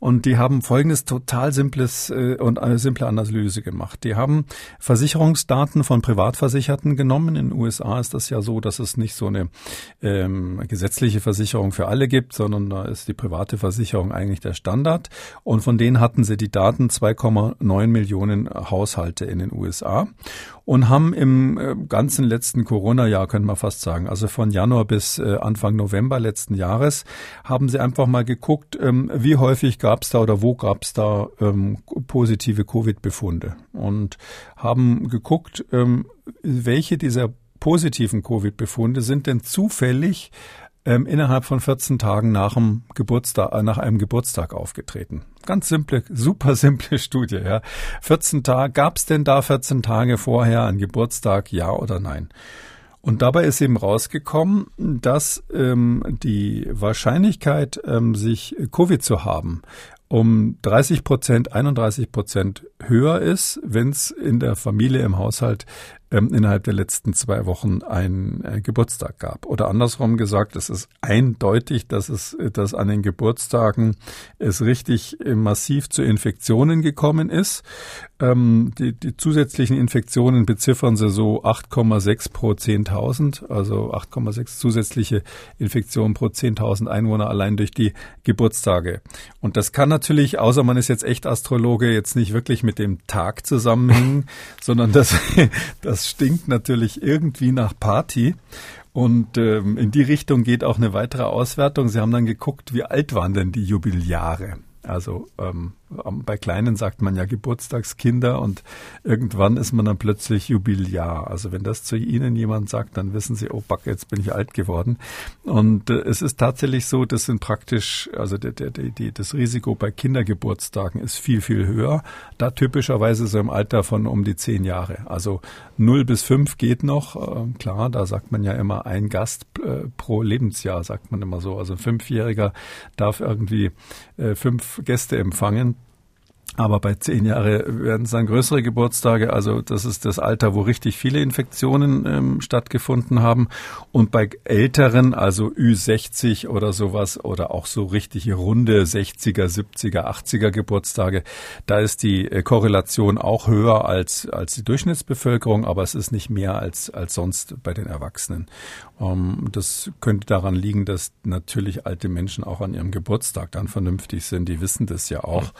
Und die haben folgendes total simples äh, und eine simple Analyse gemacht. Die haben Versicherungsdaten von Privatversicherten genommen. In den USA ist das ja so, dass es nicht so eine ähm, gesetzliche Versicherung für alle gibt, sondern da ist die private Versicherung eigentlich der Standard. Und von denen hatten sie die Daten 2,9 Millionen Haushalte in den USA und haben im äh, ganzen letzten Corona-Jahr, könnte man fast sagen, also von Januar bis äh, Anfang November letzten Jahres, haben sie einfach mal geguckt, ähm, wie häufig gab es da oder wo gab es da ähm, positive Covid-Befunde und haben geguckt, ähm, welche dieser positiven Covid-Befunde sind denn zufällig ähm, innerhalb von 14 Tagen nach, dem Geburtstag, äh, nach einem Geburtstag aufgetreten. Ganz simple, super simple Studie. Ja. 14 Tage, gab es denn da 14 Tage vorher einen Geburtstag, ja oder nein? Und dabei ist eben rausgekommen, dass ähm, die Wahrscheinlichkeit, ähm, sich Covid zu haben, um 30 Prozent, 31 Prozent höher ist, wenn es in der Familie, im Haushalt ähm, innerhalb der letzten zwei Wochen einen äh, Geburtstag gab. Oder andersrum gesagt, es ist eindeutig, dass es, dass an den Geburtstagen es richtig äh, massiv zu Infektionen gekommen ist. Ähm, die, die zusätzlichen Infektionen beziffern sie so 8,6 pro 10.000, also 8,6 zusätzliche Infektionen pro 10.000 Einwohner allein durch die Geburtstage. Und das kann natürlich, außer man ist jetzt echt Astrologe, jetzt nicht wirklich mit dem Tag zusammenhängen, sondern das, das stinkt natürlich irgendwie nach Party. Und ähm, in die Richtung geht auch eine weitere Auswertung. Sie haben dann geguckt, wie alt waren denn die Jubiläare? Also ähm, bei Kleinen sagt man ja Geburtstagskinder und irgendwann ist man dann plötzlich Jubiläar. Also wenn das zu Ihnen jemand sagt, dann wissen Sie, oh Back, jetzt bin ich alt geworden. Und äh, es ist tatsächlich so, das sind praktisch, also der, der, die, das Risiko bei Kindergeburtstagen ist viel, viel höher. Da typischerweise so im Alter von um die zehn Jahre. Also 0 bis 5 geht noch. Äh, klar, da sagt man ja immer ein Gast äh, pro Lebensjahr, sagt man immer so. Also ein Fünfjähriger darf irgendwie äh, fünf Gäste empfangen. Aber bei zehn Jahre werden es dann größere Geburtstage. Also das ist das Alter, wo richtig viele Infektionen ähm, stattgefunden haben. Und bei Älteren, also Ü60 oder sowas, oder auch so richtige runde 60er, 70er, 80er Geburtstage, da ist die äh, Korrelation auch höher als, als die Durchschnittsbevölkerung, aber es ist nicht mehr als, als sonst bei den Erwachsenen. Ähm, das könnte daran liegen, dass natürlich alte Menschen auch an ihrem Geburtstag dann vernünftig sind. Die wissen das ja auch.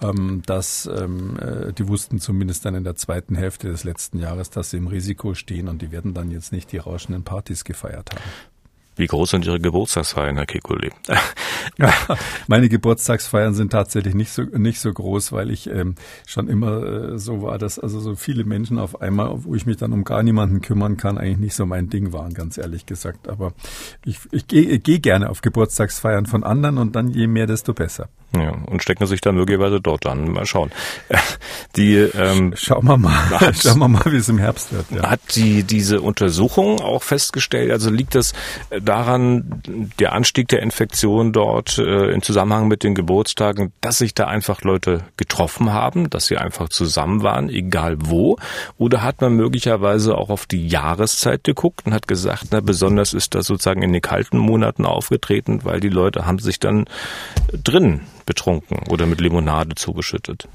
Ähm, dass ähm, äh, die wussten zumindest dann in der zweiten Hälfte des letzten Jahres, dass sie im Risiko stehen und die werden dann jetzt nicht die rauschenden Partys gefeiert haben. Wie groß sind Ihre Geburtstagsfeiern, Herr Kekulé? Meine Geburtstagsfeiern sind tatsächlich nicht so nicht so groß, weil ich ähm, schon immer äh, so war, dass also so viele Menschen auf einmal, wo ich mich dann um gar niemanden kümmern kann, eigentlich nicht so mein Ding waren, ganz ehrlich gesagt. Aber ich, ich gehe geh gerne auf Geburtstagsfeiern von anderen und dann je mehr, desto besser. Ja, und stecken sich dann möglicherweise dort an. Mal schauen. Die, ähm, schauen wir mal, hat, schauen wir mal, wie es im Herbst wird. Ja. Hat die diese Untersuchung auch festgestellt? Also liegt das daran, der Anstieg der Infektion dort äh, in Zusammenhang mit den Geburtstagen, dass sich da einfach Leute getroffen haben, dass sie einfach zusammen waren, egal wo? Oder hat man möglicherweise auch auf die Jahreszeit geguckt und hat gesagt, na besonders ist das sozusagen in den kalten Monaten aufgetreten, weil die Leute haben sich dann drin betrunken oder mit Limonade zugeschüttet.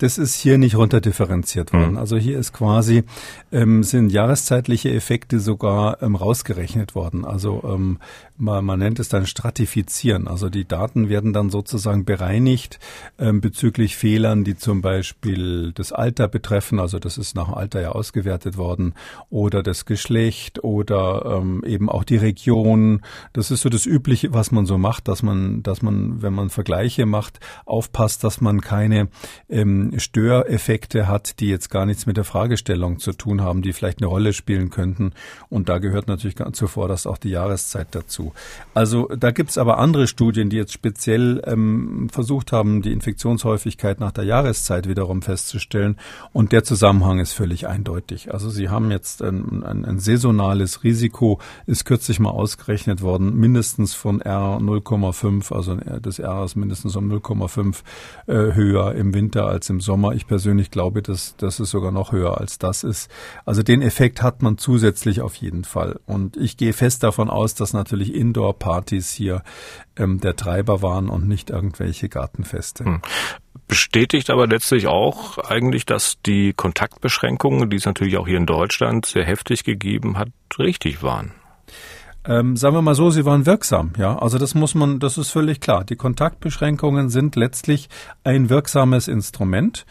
Das ist hier nicht runterdifferenziert worden. Mhm. Also hier ist quasi, ähm, sind jahreszeitliche Effekte sogar ähm, rausgerechnet worden. Also ähm, man, man nennt es dann Stratifizieren. Also die Daten werden dann sozusagen bereinigt ähm, bezüglich Fehlern, die zum Beispiel das Alter betreffen. Also das ist nach dem Alter ja ausgewertet worden oder das Geschlecht oder ähm, eben auch die Region. Das ist so das Übliche, was man so macht, dass man, dass man, wenn man Vergleiche macht, aufpasst, dass man keine ähm, Störeffekte hat, die jetzt gar nichts mit der Fragestellung zu tun haben, die vielleicht eine Rolle spielen könnten. Und da gehört natürlich ganz zuvor, dass auch die Jahreszeit dazu. Also da gibt's aber andere Studien, die jetzt speziell ähm, versucht haben, die Infektionshäufigkeit nach der Jahreszeit wiederum festzustellen. Und der Zusammenhang ist völlig eindeutig. Also Sie haben jetzt ein, ein, ein saisonales Risiko, ist kürzlich mal ausgerechnet worden, mindestens von R 0,5, also das R ist mindestens um 0,5 äh, höher im Winter als im Sommer. Ich persönlich glaube, dass das ist sogar noch höher als das ist. Also den Effekt hat man zusätzlich auf jeden Fall. Und ich gehe fest davon aus, dass natürlich Indoor-Partys hier ähm, der Treiber waren und nicht irgendwelche Gartenfeste. Hm. Bestätigt aber letztlich auch eigentlich, dass die Kontaktbeschränkungen, die es natürlich auch hier in Deutschland sehr heftig gegeben hat, richtig waren. Ähm, sagen wir mal so, sie waren wirksam, ja. Also das muss man, das ist völlig klar. Die Kontaktbeschränkungen sind letztlich ein wirksames Instrument.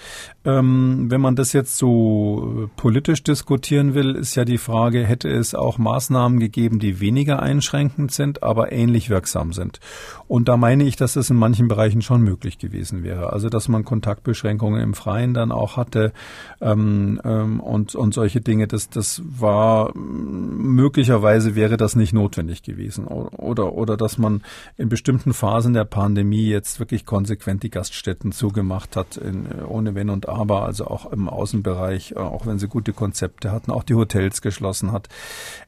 Ähm, wenn man das jetzt so äh, politisch diskutieren will, ist ja die Frage, hätte es auch Maßnahmen gegeben, die weniger einschränkend sind, aber ähnlich wirksam sind. Und da meine ich, dass das in manchen Bereichen schon möglich gewesen wäre. Also dass man Kontaktbeschränkungen im Freien dann auch hatte ähm, ähm, und, und solche Dinge, das, das war möglicherweise wäre das nicht notwendig gewesen. Oder, oder dass man in bestimmten Phasen der Pandemie jetzt wirklich konsequent die Gaststätten zugemacht hat, in, ohne Wenn und aber, also auch im Außenbereich, äh, auch wenn sie gute Konzepte hatten, auch die Hotels geschlossen hat.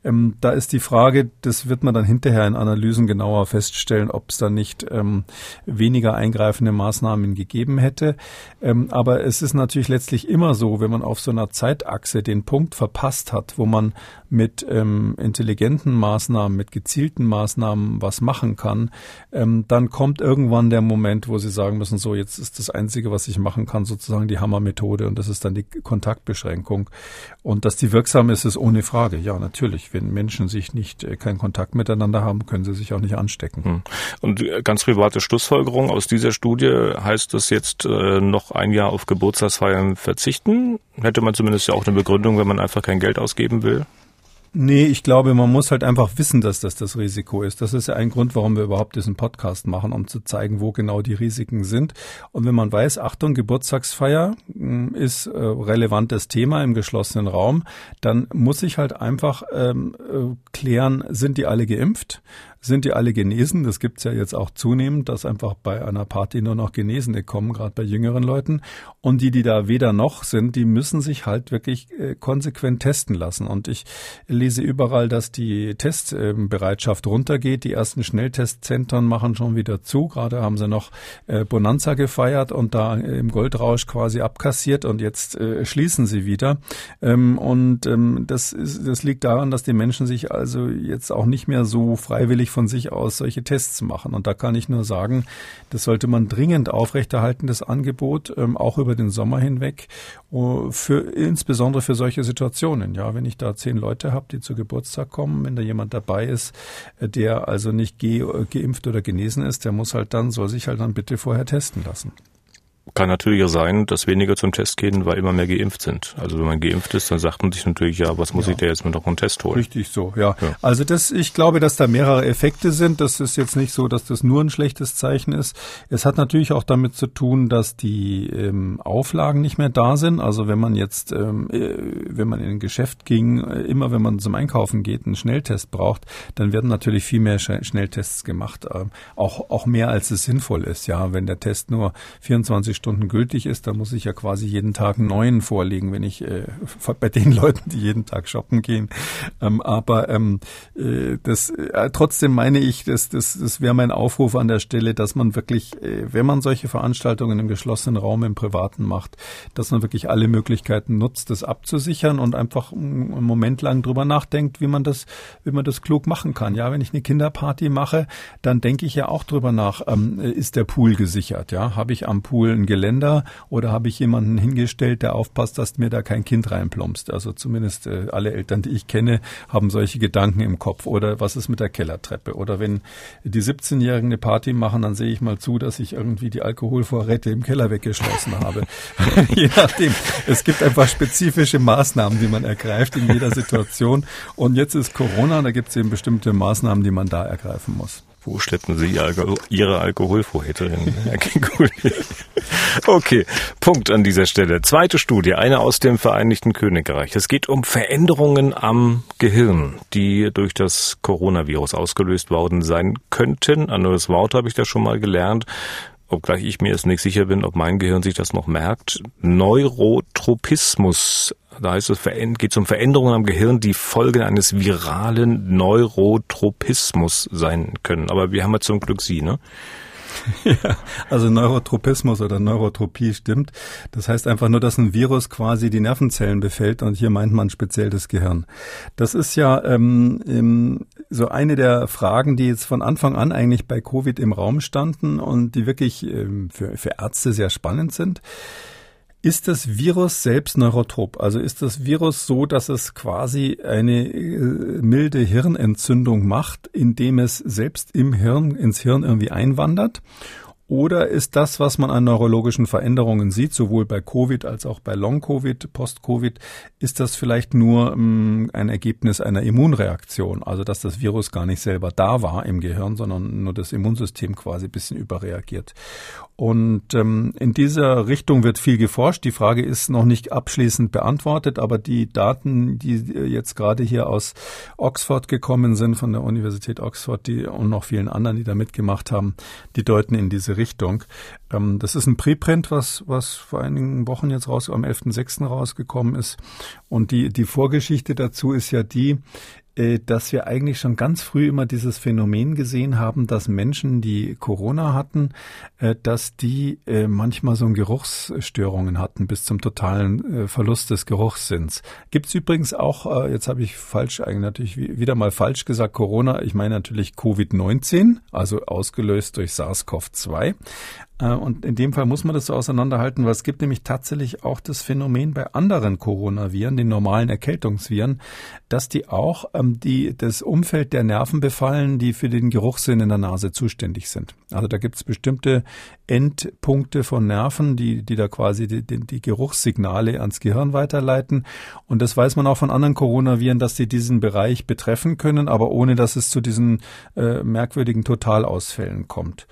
Ähm, da ist die Frage, das wird man dann hinterher in Analysen genauer feststellen, ob es da nicht ähm, weniger eingreifende Maßnahmen gegeben hätte. Ähm, aber es ist natürlich letztlich immer so, wenn man auf so einer Zeitachse den Punkt verpasst hat, wo man mit ähm, intelligenten Maßnahmen, mit gezielten Maßnahmen was machen kann, ähm, dann kommt irgendwann der Moment, wo sie sagen müssen, so jetzt ist das Einzige, was ich machen kann, sozusagen die Hammermethode und das ist dann die Kontaktbeschränkung. Und dass die wirksam ist, ist ohne Frage. Ja, natürlich. Wenn Menschen sich nicht äh, keinen Kontakt miteinander haben, können sie sich auch nicht anstecken. Hm. Und äh, ganz private Schlussfolgerung aus dieser Studie heißt es jetzt äh, noch ein Jahr auf Geburtstagsfeiern verzichten? Hätte man zumindest ja auch eine Begründung, wenn man einfach kein Geld ausgeben will? Nee, ich glaube, man muss halt einfach wissen, dass das das Risiko ist. Das ist ja ein Grund, warum wir überhaupt diesen Podcast machen, um zu zeigen, wo genau die Risiken sind. Und wenn man weiß, Achtung, Geburtstagsfeier hm, ist äh, relevantes Thema im geschlossenen Raum, dann muss ich halt einfach ähm, äh, klären, sind die alle geimpft? Sind die alle genesen. Das gibt's ja jetzt auch zunehmend, dass einfach bei einer Party nur noch Genesene kommen, gerade bei jüngeren Leuten. Und die, die da weder noch sind, die müssen sich halt wirklich äh, konsequent testen lassen. Und ich lese überall, dass die Testbereitschaft runtergeht. Die ersten Schnelltestzentren machen schon wieder zu. Gerade haben sie noch äh, Bonanza gefeiert und da im Goldrausch quasi abkassiert und jetzt äh, schließen sie wieder. Ähm, und ähm, das, ist, das liegt daran, dass die Menschen sich also jetzt auch nicht mehr so freiwillig von sich aus solche Tests machen. Und da kann ich nur sagen, das sollte man dringend aufrechterhalten, das Angebot, ähm, auch über den Sommer hinweg, uh, für, insbesondere für solche Situationen. Ja, wenn ich da zehn Leute habe, die zu Geburtstag kommen, wenn da jemand dabei ist, äh, der also nicht ge geimpft oder genesen ist, der muss halt dann, soll sich halt dann bitte vorher testen lassen kann natürlich sein, dass weniger zum Test gehen, weil immer mehr geimpft sind. Also wenn man geimpft ist, dann sagt man sich natürlich, ja, was muss ja. ich da jetzt mit noch einen Test holen? Richtig so, ja. ja. Also das, ich glaube, dass da mehrere Effekte sind. Das ist jetzt nicht so, dass das nur ein schlechtes Zeichen ist. Es hat natürlich auch damit zu tun, dass die ähm, Auflagen nicht mehr da sind. Also wenn man jetzt, ähm, äh, wenn man in ein Geschäft ging, äh, immer wenn man zum Einkaufen geht, einen Schnelltest braucht, dann werden natürlich viel mehr Schnelltests gemacht. Ähm, auch, auch mehr als es sinnvoll ist. Ja, wenn der Test nur 24 24 Stunden gültig ist, dann muss ich ja quasi jeden Tag einen neuen vorlegen, wenn ich äh, bei den Leuten, die jeden Tag shoppen gehen. Ähm, aber ähm, äh, das äh, trotzdem meine ich, das, das, das wäre mein Aufruf an der Stelle, dass man wirklich, äh, wenn man solche Veranstaltungen im geschlossenen Raum im Privaten macht, dass man wirklich alle Möglichkeiten nutzt, das abzusichern und einfach einen Moment lang drüber nachdenkt, wie man das, wie man das klug machen kann. Ja, wenn ich eine Kinderparty mache, dann denke ich ja auch drüber nach, ähm, ist der Pool gesichert? Ja, habe ich am Pool ein Geländer oder habe ich jemanden hingestellt, der aufpasst, dass mir da kein Kind reinplumpst? Also zumindest äh, alle Eltern, die ich kenne, haben solche Gedanken im Kopf. Oder was ist mit der Kellertreppe? Oder wenn die 17-Jährigen eine Party machen, dann sehe ich mal zu, dass ich irgendwie die Alkoholvorräte im Keller weggeschlossen habe. Je nachdem. Es gibt einfach spezifische Maßnahmen, die man ergreift in jeder Situation. Und jetzt ist Corona, da gibt es eben bestimmte Maßnahmen, die man da ergreifen muss. Wo schleppen Sie Ihre Alkoholvorräte hin, Herr Kinguli? Okay, Punkt an dieser Stelle. Zweite Studie, eine aus dem Vereinigten Königreich. Es geht um Veränderungen am Gehirn, die durch das Coronavirus ausgelöst worden sein könnten. Ein neues Wort habe ich da schon mal gelernt obgleich ich mir jetzt nicht sicher bin, ob mein Gehirn sich das noch merkt, Neurotropismus. Da heißt es, geht es um Veränderungen am Gehirn, die Folge eines viralen Neurotropismus sein können. Aber wir haben ja zum Glück Sie, ne? Ja, also Neurotropismus oder Neurotropie stimmt. Das heißt einfach nur, dass ein Virus quasi die Nervenzellen befällt und hier meint man speziell das Gehirn. Das ist ja ähm, so eine der Fragen, die jetzt von Anfang an eigentlich bei Covid im Raum standen und die wirklich ähm, für, für Ärzte sehr spannend sind. Ist das Virus selbst neurotrop? Also ist das Virus so, dass es quasi eine äh, milde Hirnentzündung macht, indem es selbst im Hirn, ins Hirn irgendwie einwandert? Oder ist das, was man an neurologischen Veränderungen sieht, sowohl bei Covid als auch bei Long-Covid, Post-Covid, ist das vielleicht nur ähm, ein Ergebnis einer Immunreaktion? Also, dass das Virus gar nicht selber da war im Gehirn, sondern nur das Immunsystem quasi ein bisschen überreagiert. Und ähm, in dieser Richtung wird viel geforscht. Die Frage ist noch nicht abschließend beantwortet, aber die Daten, die jetzt gerade hier aus Oxford gekommen sind, von der Universität Oxford, die und noch vielen anderen, die da mitgemacht haben, die deuten in diese Richtung. Ähm, das ist ein Preprint, was, was vor einigen Wochen jetzt raus, am 11.06. rausgekommen ist. Und die, die Vorgeschichte dazu ist ja die, äh, dass wir eigentlich schon ganz früh immer dieses Phänomen gesehen haben, dass Menschen, die Corona hatten, äh, dass die äh, manchmal so Geruchsstörungen hatten bis zum totalen Verlust des Geruchssinns. Gibt's übrigens auch, jetzt habe ich falsch eigentlich natürlich wieder mal falsch gesagt, Corona, ich meine natürlich Covid-19, also ausgelöst durch SARS-CoV-2. Äh, und in dem Fall muss man das so auseinanderhalten, weil es gibt nämlich tatsächlich auch das Phänomen bei anderen Coronaviren, den normalen Erkältungsviren, dass die auch ähm, die, das Umfeld der Nerven befallen, die für den Geruchssinn in der Nase zuständig sind. Also da gibt es bestimmte Endpunkte von Nerven, die, die da quasi die, die, die Geruchssignale ans Gehirn weiterleiten. Und das weiß man auch von anderen Coronaviren, dass sie diesen Bereich betreffen können, aber ohne dass es zu diesen äh, merkwürdigen Totalausfällen kommt.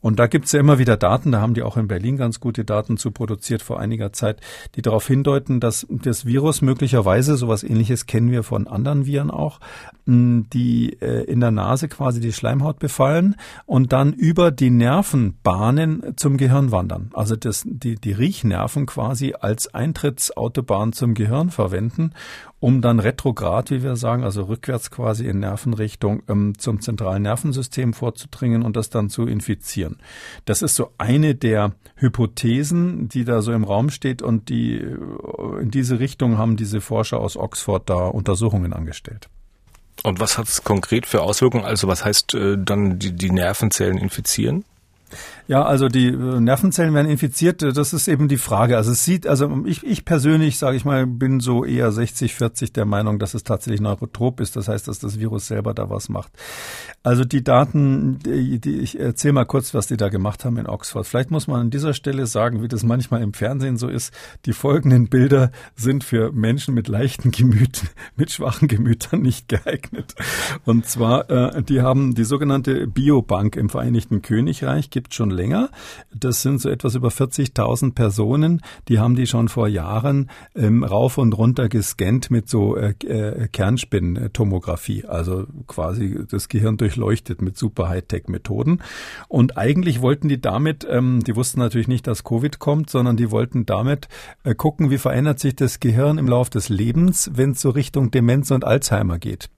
Und da gibt's ja immer wieder Daten, da haben die auch in Berlin ganz gute Daten zu produziert vor einiger Zeit, die darauf hindeuten, dass das Virus möglicherweise, sowas ähnliches kennen wir von anderen Viren auch, die äh, in der Nase quasi die Schleimhaut befallen und dann über die Nervenbahnen zum Gehirn wandern. Also das, die, die Riechnerven quasi als Eintrittsautobahn zum Gehirn verwenden um dann retrograd, wie wir sagen, also rückwärts quasi in Nervenrichtung ähm, zum zentralen Nervensystem vorzudringen und das dann zu infizieren. Das ist so eine der Hypothesen, die da so im Raum steht und die äh, in diese Richtung haben diese Forscher aus Oxford da Untersuchungen angestellt. Und was hat es konkret für Auswirkungen? Also was heißt äh, dann die, die Nervenzellen infizieren? Ja, also die äh, Nervenzellen werden infiziert, äh, das ist eben die Frage. Also es sieht, also ich, ich persönlich, sage ich mal, bin so eher 60, 40 der Meinung, dass es tatsächlich neurotrop ist. Das heißt, dass das Virus selber da was macht. Also die Daten, die, die, ich erzähle mal kurz, was die da gemacht haben in Oxford. Vielleicht muss man an dieser Stelle sagen, wie das manchmal im Fernsehen so ist. Die folgenden Bilder sind für Menschen mit leichten Gemüten, mit schwachen Gemütern nicht geeignet. Und zwar, äh, die haben die sogenannte Biobank im Vereinigten Königreich, gibt schon länger. Das sind so etwas über 40.000 Personen. Die haben die schon vor Jahren ähm, rauf und runter gescannt mit so äh, äh, Kernspintomographie. Also quasi das Gehirn durchleuchtet mit super Hightech-Methoden. Und eigentlich wollten die damit, ähm, die wussten natürlich nicht, dass Covid kommt, sondern die wollten damit äh, gucken, wie verändert sich das Gehirn im Laufe des Lebens, wenn es so Richtung Demenz und Alzheimer geht.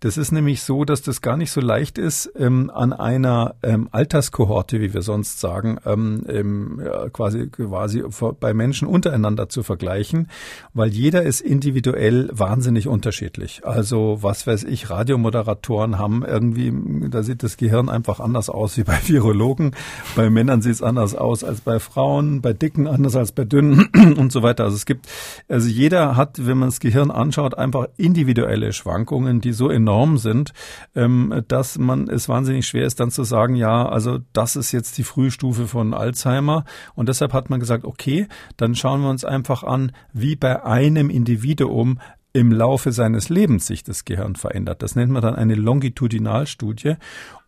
Das ist nämlich so, dass das gar nicht so leicht ist, ähm, an einer ähm, Alterskohorte, wie wir sonst sagen, ähm, quasi, quasi bei Menschen untereinander zu vergleichen, weil jeder ist individuell wahnsinnig unterschiedlich. Also was weiß ich, Radiomoderatoren haben irgendwie, da sieht das Gehirn einfach anders aus wie bei Virologen. Bei Männern sieht es anders aus als bei Frauen, bei Dicken anders als bei Dünnen und so weiter. Also es gibt, also jeder hat, wenn man das Gehirn anschaut, einfach individuelle Schwankungen, die so enorm sind, ähm, dass man es wahnsinnig schwer ist, dann zu sagen, ja, also das ist jetzt die Frühstufe von Alzheimer. Und deshalb hat man gesagt, okay, dann schauen wir uns einfach an, wie bei einem Individuum im Laufe seines Lebens sich das Gehirn verändert. Das nennt man dann eine Longitudinalstudie.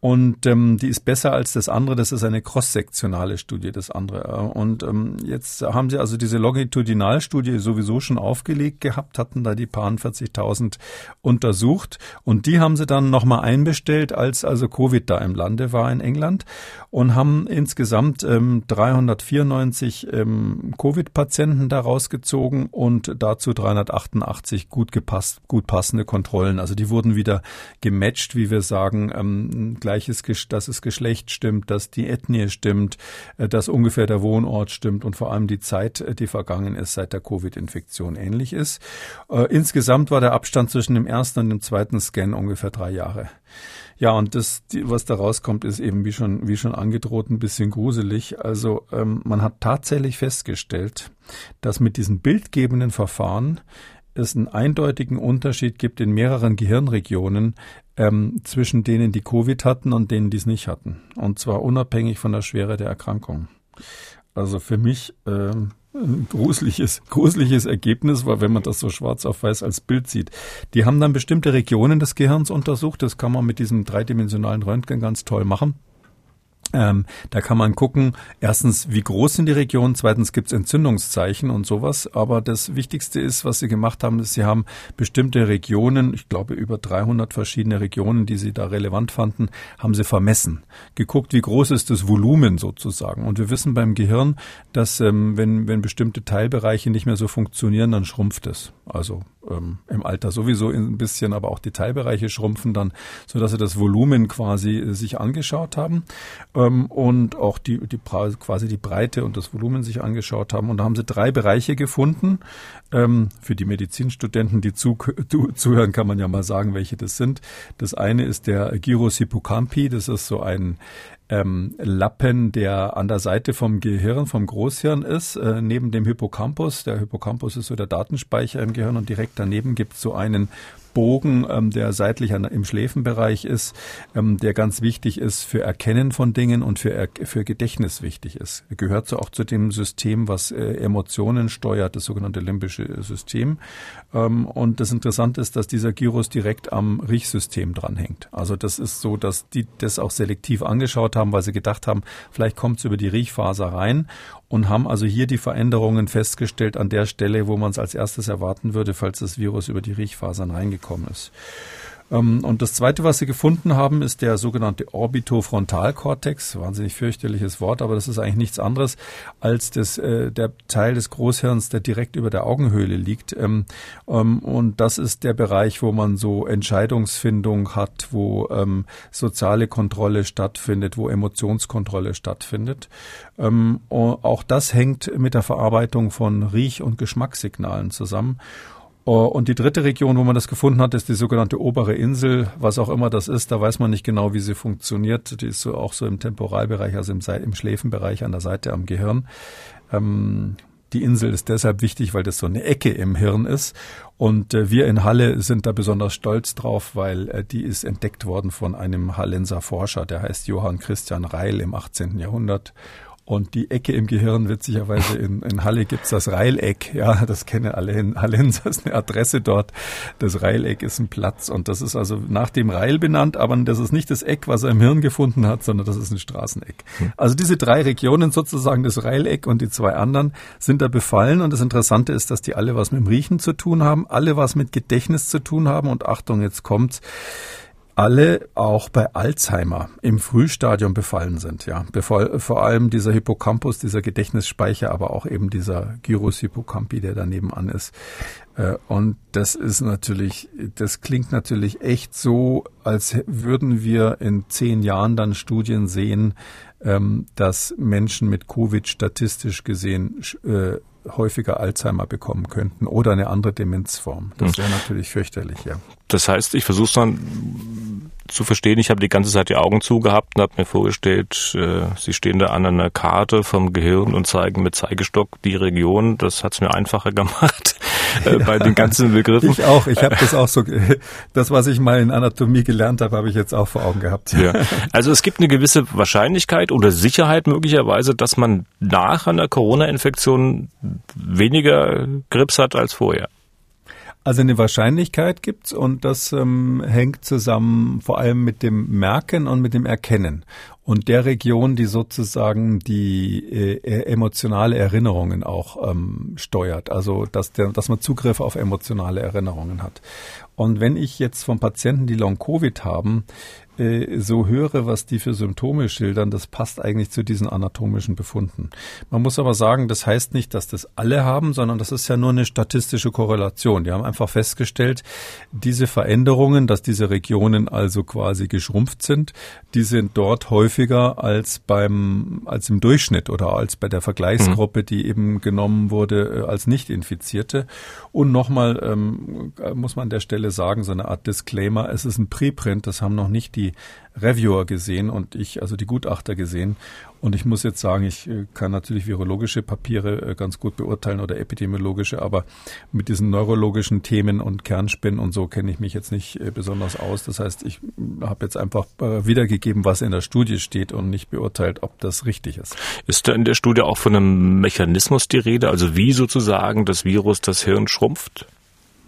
Und ähm, die ist besser als das andere. Das ist eine cross-sektionale Studie, das andere. Und ähm, jetzt haben sie also diese Longitudinalstudie sowieso schon aufgelegt gehabt, hatten da die paar 40.000 untersucht. Und die haben sie dann nochmal einbestellt, als also Covid da im Lande war in England. Und haben insgesamt ähm, 394 ähm, Covid-Patienten daraus gezogen und dazu 388 gut gepasst, gut passende Kontrollen. Also die wurden wieder gematcht, wie wir sagen, ähm, gleiches, dass das Geschlecht stimmt, dass die Ethnie stimmt, äh, dass ungefähr der Wohnort stimmt und vor allem die Zeit, äh, die vergangen ist seit der Covid-Infektion ähnlich ist. Äh, insgesamt war der Abstand zwischen dem ersten und dem zweiten Scan ungefähr drei Jahre. Ja, und das, was da rauskommt, ist eben wie schon, wie schon angedroht ein bisschen gruselig. Also ähm, man hat tatsächlich festgestellt, dass mit diesen bildgebenden Verfahren es einen eindeutigen Unterschied gibt in mehreren Gehirnregionen ähm, zwischen denen, die Covid hatten und denen, die es nicht hatten. Und zwar unabhängig von der Schwere der Erkrankung. Also für mich ähm, ein gruseliges, gruseliges Ergebnis war, wenn man das so schwarz auf weiß als Bild sieht. Die haben dann bestimmte Regionen des Gehirns untersucht. Das kann man mit diesem dreidimensionalen Röntgen ganz toll machen. Ähm, da kann man gucken, erstens, wie groß sind die Regionen, zweitens gibt es Entzündungszeichen und sowas. Aber das Wichtigste ist, was sie gemacht haben, ist, sie haben bestimmte Regionen, ich glaube über 300 verschiedene Regionen, die sie da relevant fanden, haben sie vermessen. Geguckt, wie groß ist das Volumen sozusagen. Und wir wissen beim Gehirn, dass ähm, wenn, wenn bestimmte Teilbereiche nicht mehr so funktionieren, dann schrumpft es. Also ähm, im Alter sowieso ein bisschen, aber auch die Teilbereiche schrumpfen dann, so dass sie das Volumen quasi äh, sich angeschaut haben ähm, und auch die, die quasi die Breite und das Volumen sich angeschaut haben. Und da haben sie drei Bereiche gefunden. Ähm, für die Medizinstudenten, die zu, zu, zuhören, kann man ja mal sagen, welche das sind. Das eine ist der Gyrus hippocampi. Das ist so ein ähm, Lappen, der an der Seite vom Gehirn, vom Großhirn ist, äh, neben dem Hippocampus. Der Hippocampus ist so der Datenspeicher im Gehirn und direkt daneben gibt es so einen Bogen, ähm, der seitlich an, im Schläfenbereich ist, ähm, der ganz wichtig ist für Erkennen von Dingen und für, für Gedächtnis wichtig ist. Er gehört so auch zu dem System, was äh, Emotionen steuert, das sogenannte limbische System. Ähm, und das Interessante ist, dass dieser Gyrus direkt am Riechsystem dranhängt. Also das ist so, dass die das auch selektiv angeschaut haben, weil sie gedacht haben, vielleicht kommt es über die Riechfaser rein und haben also hier die Veränderungen festgestellt an der Stelle, wo man es als erstes erwarten würde, falls das Virus über die Riechfasern reingekommen ist. Ähm, und das Zweite, was sie gefunden haben, ist der sogenannte Orbitofrontalkortex. Wahnsinnig fürchterliches Wort, aber das ist eigentlich nichts anderes als das, äh, der Teil des Großhirns, der direkt über der Augenhöhle liegt. Ähm, ähm, und das ist der Bereich, wo man so Entscheidungsfindung hat, wo soziale Kontrolle stattfindet, wo Emotionskontrolle stattfindet. auch das hängt mit der Verarbeitung von Riech- und Geschmackssignalen zusammen. Oh, und die dritte Region, wo man das gefunden hat, ist die sogenannte obere Insel, was auch immer das ist. Da weiß man nicht genau, wie sie funktioniert. Die ist so auch so im Temporalbereich, also im, im Schläfenbereich an der Seite am Gehirn. Ähm, die Insel ist deshalb wichtig, weil das so eine Ecke im Hirn ist. Und äh, wir in Halle sind da besonders stolz drauf, weil äh, die ist entdeckt worden von einem Hallenser Forscher, der heißt Johann Christian Reil im 18. Jahrhundert. Und die Ecke im Gehirn, witzigerweise in, in Halle gibt's das Reileck. Ja, das kennen alle in Hallenser, ist eine Adresse dort. Das Reileck ist ein Platz und das ist also nach dem Reil benannt, aber das ist nicht das Eck, was er im Hirn gefunden hat, sondern das ist ein Straßeneck. Hm. Also diese drei Regionen sozusagen, das Reileck und die zwei anderen, sind da befallen und das Interessante ist, dass die alle was mit dem Riechen zu tun haben, alle was mit Gedächtnis zu tun haben und Achtung, jetzt kommt's alle auch bei Alzheimer im Frühstadium befallen sind. Ja, Bevor, vor allem dieser Hippocampus, dieser Gedächtnisspeicher, aber auch eben dieser Gyrus hippocampi, der daneben an ist. Äh, und das ist natürlich, das klingt natürlich echt so, als würden wir in zehn Jahren dann Studien sehen, ähm, dass Menschen mit Covid statistisch gesehen äh, häufiger Alzheimer bekommen könnten oder eine andere Demenzform. Das hm. wäre natürlich fürchterlich, ja. Das heißt, ich versuche es dann zu verstehen. Ich habe die ganze Zeit die Augen zugehabt und habe mir vorgestellt, äh, Sie stehen da an einer Karte vom Gehirn und zeigen mit Zeigestock die Region. Das hat es mir einfacher gemacht äh, bei den ganzen Begriffen. Ich auch. Ich habe das auch so. Das, was ich mal in Anatomie gelernt habe, habe ich jetzt auch vor Augen gehabt. Ja. Also es gibt eine gewisse Wahrscheinlichkeit oder Sicherheit möglicherweise, dass man nach einer Corona-Infektion weniger Grips hat als vorher. Also eine Wahrscheinlichkeit gibt's und das ähm, hängt zusammen vor allem mit dem Merken und mit dem Erkennen und der Region, die sozusagen die äh, emotionale Erinnerungen auch ähm, steuert. Also dass, der, dass man Zugriff auf emotionale Erinnerungen hat. Und wenn ich jetzt von Patienten, die Long-Covid haben, äh, so höre, was die für Symptome schildern, das passt eigentlich zu diesen anatomischen Befunden. Man muss aber sagen, das heißt nicht, dass das alle haben, sondern das ist ja nur eine statistische Korrelation. Die haben einfach festgestellt, diese Veränderungen, dass diese Regionen also quasi geschrumpft sind, die sind dort häufiger als beim, als im Durchschnitt oder als bei der Vergleichsgruppe, mhm. die eben genommen wurde äh, als Nicht-Infizierte. Und nochmal ähm, muss man an der Stelle sagen, so eine Art Disclaimer, es ist ein Preprint, das haben noch nicht die die Reviewer gesehen und ich, also die Gutachter gesehen. Und ich muss jetzt sagen, ich äh, kann natürlich virologische Papiere äh, ganz gut beurteilen oder epidemiologische, aber mit diesen neurologischen Themen und Kernspinnen und so kenne ich mich jetzt nicht äh, besonders aus. Das heißt, ich habe jetzt einfach wiedergegeben, was in der Studie steht und nicht beurteilt, ob das richtig ist. Ist da in der Studie auch von einem Mechanismus die Rede, also wie sozusagen das Virus das Hirn schrumpft?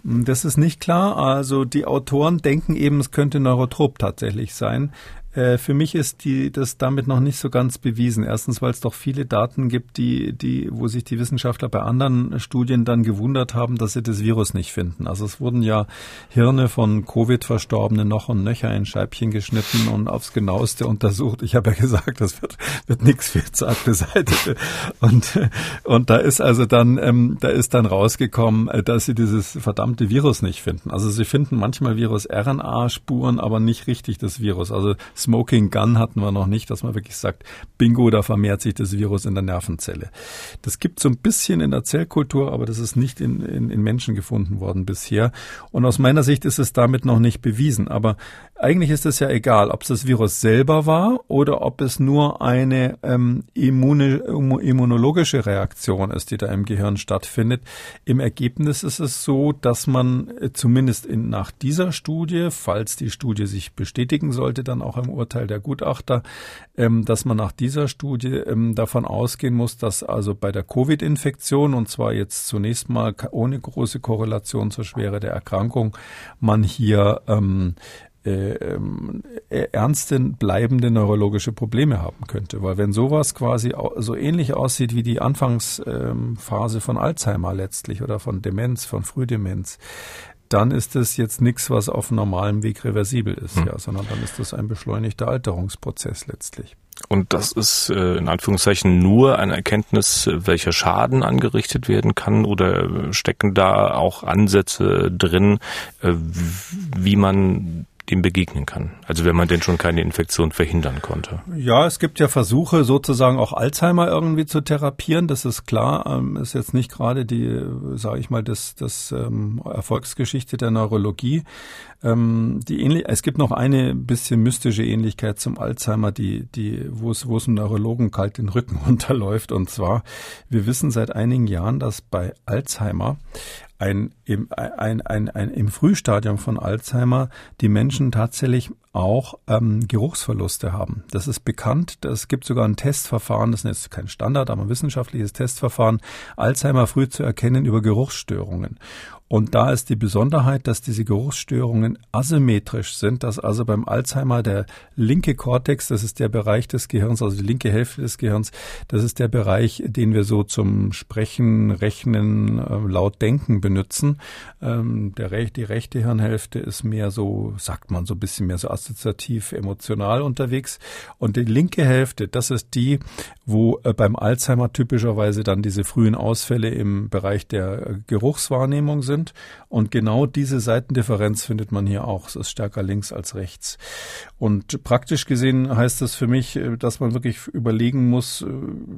Das ist nicht klar. Also die Autoren denken eben, es könnte Neurotrop tatsächlich sein. Äh, für mich ist die, das damit noch nicht so ganz bewiesen. Erstens, weil es doch viele Daten gibt, die, die, wo sich die Wissenschaftler bei anderen Studien dann gewundert haben, dass sie das Virus nicht finden. Also es wurden ja Hirne von Covid-Verstorbenen noch und nöcher in Scheibchen geschnitten und aufs genaueste untersucht. Ich habe ja gesagt, das wird, wird nichts für zart beseitigt. Und, und da ist also dann, ähm, da ist dann rausgekommen, äh, dass sie dieses verdammte Virus nicht finden. Also sie finden manchmal Virus-RNA-Spuren, aber nicht richtig das Virus. Also Smoking Gun hatten wir noch nicht, dass man wirklich sagt, bingo, da vermehrt sich das Virus in der Nervenzelle. Das gibt so ein bisschen in der Zellkultur, aber das ist nicht in, in, in Menschen gefunden worden bisher. Und aus meiner Sicht ist es damit noch nicht bewiesen. Aber eigentlich ist es ja egal, ob es das Virus selber war oder ob es nur eine ähm, immune, immunologische Reaktion ist, die da im Gehirn stattfindet. Im Ergebnis ist es so, dass man äh, zumindest in, nach dieser Studie, falls die Studie sich bestätigen sollte, dann auch im Urteil der Gutachter, ähm, dass man nach dieser Studie ähm, davon ausgehen muss, dass also bei der Covid-Infektion, und zwar jetzt zunächst mal ohne große Korrelation zur Schwere der Erkrankung, man hier ähm, äh, ähm, äh, ernste, bleibende neurologische Probleme haben könnte. Weil wenn sowas quasi so ähnlich aussieht wie die Anfangsphase von Alzheimer letztlich oder von Demenz, von Frühdemenz, dann ist es jetzt nichts, was auf normalem Weg reversibel ist, hm. ja, sondern dann ist das ein beschleunigter Alterungsprozess letztlich. Und das ist äh, in Anführungszeichen nur eine Erkenntnis, welcher Schaden angerichtet werden kann oder stecken da auch Ansätze drin, äh, wie man dem begegnen kann. Also wenn man denn schon keine Infektion verhindern konnte. Ja, es gibt ja Versuche, sozusagen auch Alzheimer irgendwie zu therapieren. Das ist klar. Ähm, ist jetzt nicht gerade die, sage ich mal, das, das ähm, Erfolgsgeschichte der Neurologie. Ähm, die ähnlich, es gibt noch eine bisschen mystische Ähnlichkeit zum Alzheimer, die, die, wo es, wo es einem Neurologen kalt den Rücken runterläuft. Und zwar, wir wissen seit einigen Jahren, dass bei Alzheimer ein, im, ein, ein, ein, im Frühstadium von Alzheimer die Menschen tatsächlich auch ähm, Geruchsverluste haben. Das ist bekannt. Es gibt sogar ein Testverfahren, das ist jetzt kein Standard, aber ein wissenschaftliches Testverfahren, Alzheimer früh zu erkennen über Geruchsstörungen. Und da ist die Besonderheit, dass diese Geruchsstörungen asymmetrisch sind, dass also beim Alzheimer der linke Kortex, das ist der Bereich des Gehirns, also die linke Hälfte des Gehirns, das ist der Bereich, den wir so zum Sprechen, Rechnen, äh, laut Denken benutzen. Ähm, der, die rechte Hirnhälfte ist mehr so, sagt man so ein bisschen mehr so assoziativ, emotional unterwegs. Und die linke Hälfte, das ist die, wo äh, beim Alzheimer typischerweise dann diese frühen Ausfälle im Bereich der äh, Geruchswahrnehmung sind sind. Und genau diese Seitendifferenz findet man hier auch. Es ist stärker links als rechts. Und praktisch gesehen heißt das für mich, äh, dass man wirklich überlegen muss, äh,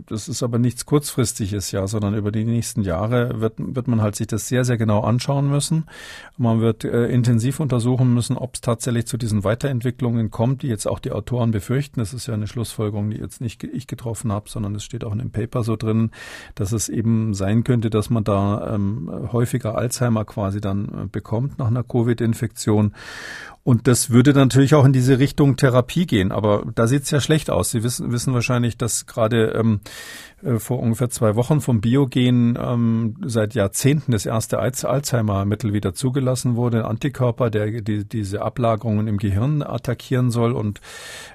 das ist aber nichts kurzfristiges, ja, sondern über die nächsten Jahre wird, wird man halt sich das sehr, sehr genau anschauen müssen. Man wird äh, intensiv untersuchen müssen, ob es tatsächlich zu diesen Weiterentwicklungen kommt, die jetzt auch die Autoren befürchten. Das ist ja eine Schlussfolgerung, die jetzt nicht ich getroffen habe, sondern es steht auch in dem Paper so drin, dass es eben sein könnte, dass man da ähm, häufiger Alzheimer Alzheimer quasi dann äh, bekommt nach einer Covid-Infektion. Und das würde natürlich auch in diese Richtung Therapie gehen. Aber da sieht es ja schlecht aus. Sie wissen, wissen wahrscheinlich, dass gerade ähm, äh, vor ungefähr zwei Wochen vom Biogen ähm, seit Jahrzehnten das erste Alzheimer-Mittel wieder zugelassen wurde, ein Antikörper, der die, diese Ablagerungen im Gehirn attackieren soll. Und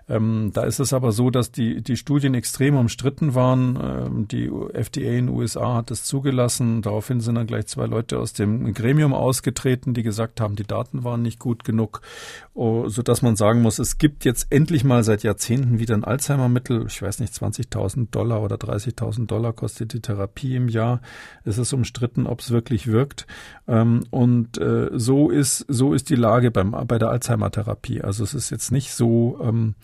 ähm, da ist es aber so, dass die, die Studien extrem umstritten waren. Ähm, die FDA in den USA hat es zugelassen. Daraufhin sind dann gleich zwei Leute aus dem Gremium ausgetreten, die gesagt haben, die Daten waren nicht gut genug, so dass man sagen muss, es gibt jetzt endlich mal seit Jahrzehnten wieder ein Alzheimer-Mittel. Ich weiß nicht, 20.000 Dollar oder 30 30.000 Dollar kostet die Therapie im Jahr. Es ist umstritten, ob es wirklich wirkt. Ähm, und äh, so ist so ist die Lage beim bei der Alzheimer-Therapie. Also es ist jetzt nicht so ähm,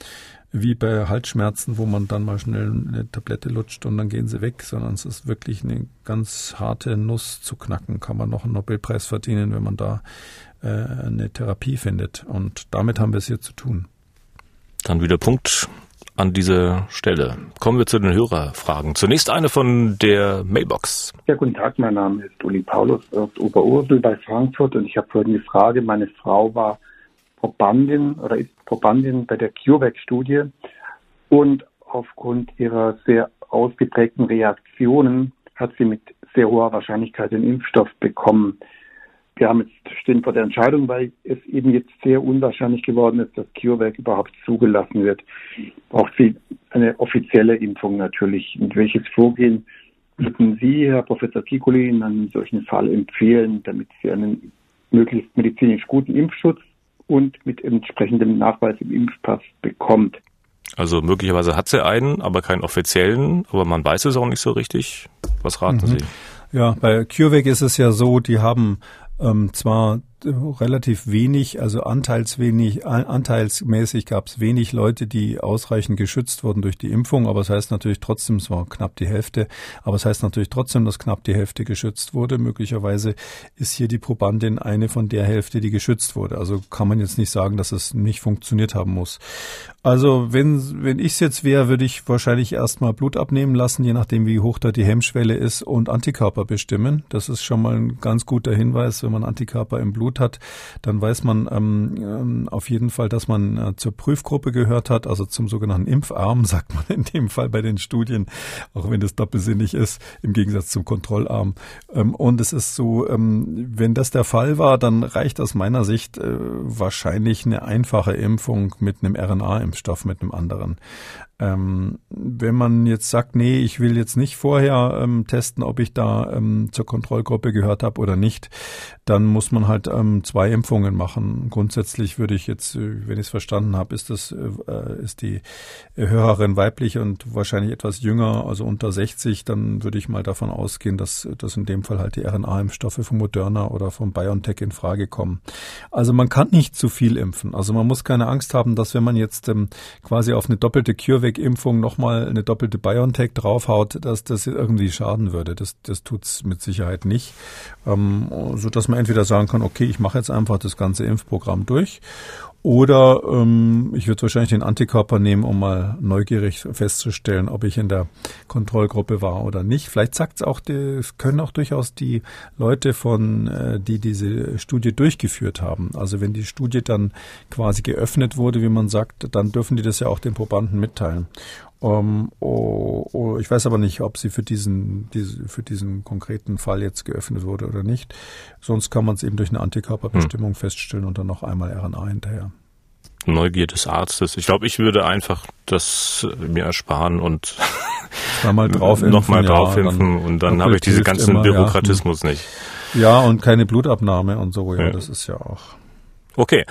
wie bei Halsschmerzen, wo man dann mal schnell eine Tablette lutscht und dann gehen sie weg, sondern es ist wirklich eine ganz harte Nuss zu knacken. Kann man noch einen Nobelpreis verdienen, wenn man da äh, eine Therapie findet. Und damit haben wir es hier zu tun. Dann wieder Punkt an dieser Stelle. Kommen wir zu den Hörerfragen. Zunächst eine von der Mailbox. Ja, guten Tag, mein Name ist Uli Paulus aus Oberursel bei Frankfurt und ich habe folgende Frage. Meine Frau war Probandin oder ist Probandin bei der CureVac-Studie und aufgrund ihrer sehr ausgeprägten Reaktionen hat sie mit sehr hoher Wahrscheinlichkeit den Impfstoff bekommen. wir haben jetzt stehen vor der Entscheidung, weil es eben jetzt sehr unwahrscheinlich geworden ist, dass CureVac überhaupt zugelassen wird. Braucht sie eine offizielle Impfung natürlich. Und welches Vorgehen würden Sie, Herr Professor Kikuli, in einem solchen Fall empfehlen, damit Sie einen möglichst medizinisch guten Impfschutz und mit entsprechendem Nachweis im Impfpass bekommt? Also möglicherweise hat sie einen, aber keinen offiziellen, aber man weiß es auch nicht so richtig. Was raten mhm. Sie? Ja, bei CureVac ist es ja so, die haben ähm, zwar relativ wenig, also anteilswenig, anteilsmäßig gab es wenig Leute, die ausreichend geschützt wurden durch die Impfung, aber es das heißt natürlich trotzdem, es war knapp die Hälfte, aber es das heißt natürlich trotzdem, dass knapp die Hälfte geschützt wurde. Möglicherweise ist hier die Probandin eine von der Hälfte, die geschützt wurde. Also kann man jetzt nicht sagen, dass es nicht funktioniert haben muss. Also wenn, wenn ich es jetzt wäre, würde ich wahrscheinlich erstmal Blut abnehmen lassen, je nachdem wie hoch da die Hemmschwelle ist und Antikörper bestimmen. Das ist schon mal ein ganz guter Hinweis, wenn man Antikörper im Blut Blut hat, dann weiß man ähm, ähm, auf jeden Fall, dass man äh, zur Prüfgruppe gehört hat, also zum sogenannten Impfarm, sagt man in dem Fall bei den Studien, auch wenn das doppelsinnig ist, im Gegensatz zum Kontrollarm. Ähm, und es ist so, ähm, wenn das der Fall war, dann reicht aus meiner Sicht äh, wahrscheinlich eine einfache Impfung mit einem RNA-Impfstoff, mit einem anderen. Ähm, wenn man jetzt sagt, nee, ich will jetzt nicht vorher ähm, testen, ob ich da ähm, zur Kontrollgruppe gehört habe oder nicht, dann muss man halt ähm, zwei Impfungen machen. Grundsätzlich würde ich jetzt, äh, wenn ich es verstanden habe, ist das äh, ist die Hörerin weiblich und wahrscheinlich etwas jünger, also unter 60, dann würde ich mal davon ausgehen, dass, dass in dem Fall halt die RNA-Impfstoffe von Moderna oder von BioNTech in Frage kommen. Also man kann nicht zu viel impfen. Also man muss keine Angst haben, dass wenn man jetzt ähm, quasi auf eine doppelte CureVac CureVac-Impfung nochmal eine doppelte BioNTech draufhaut, dass das irgendwie schaden würde. Das, das tut's mit Sicherheit nicht. Ähm, so dass man entweder sagen kann, okay, ich mache jetzt einfach das ganze Impfprogramm durch oder ähm, ich würde wahrscheinlich den Antikörper nehmen, um mal neugierig festzustellen, ob ich in der Kontrollgruppe war oder nicht. Vielleicht sagt es auch, es können auch durchaus die Leute von, äh, die diese Studie durchgeführt haben. Also wenn die Studie dann quasi geöffnet wurde, wie man sagt, dann dürfen die das ja auch den Probanden mitteilen. Um, oh, oh, ich weiß aber nicht, ob sie für diesen, diese, für diesen konkreten Fall jetzt geöffnet wurde oder nicht. Sonst kann man es eben durch eine Antikörperbestimmung hm. feststellen und dann noch einmal RNA hinterher. Neugier des Arztes. Ich glaube, ich würde einfach das mir ersparen und mal drauf nochmal draufhimpfen ja, und dann habe ich diesen ganzen immer, Bürokratismus ja. nicht. Ja, und keine Blutabnahme und so, ja, ja. das ist ja auch. Okay,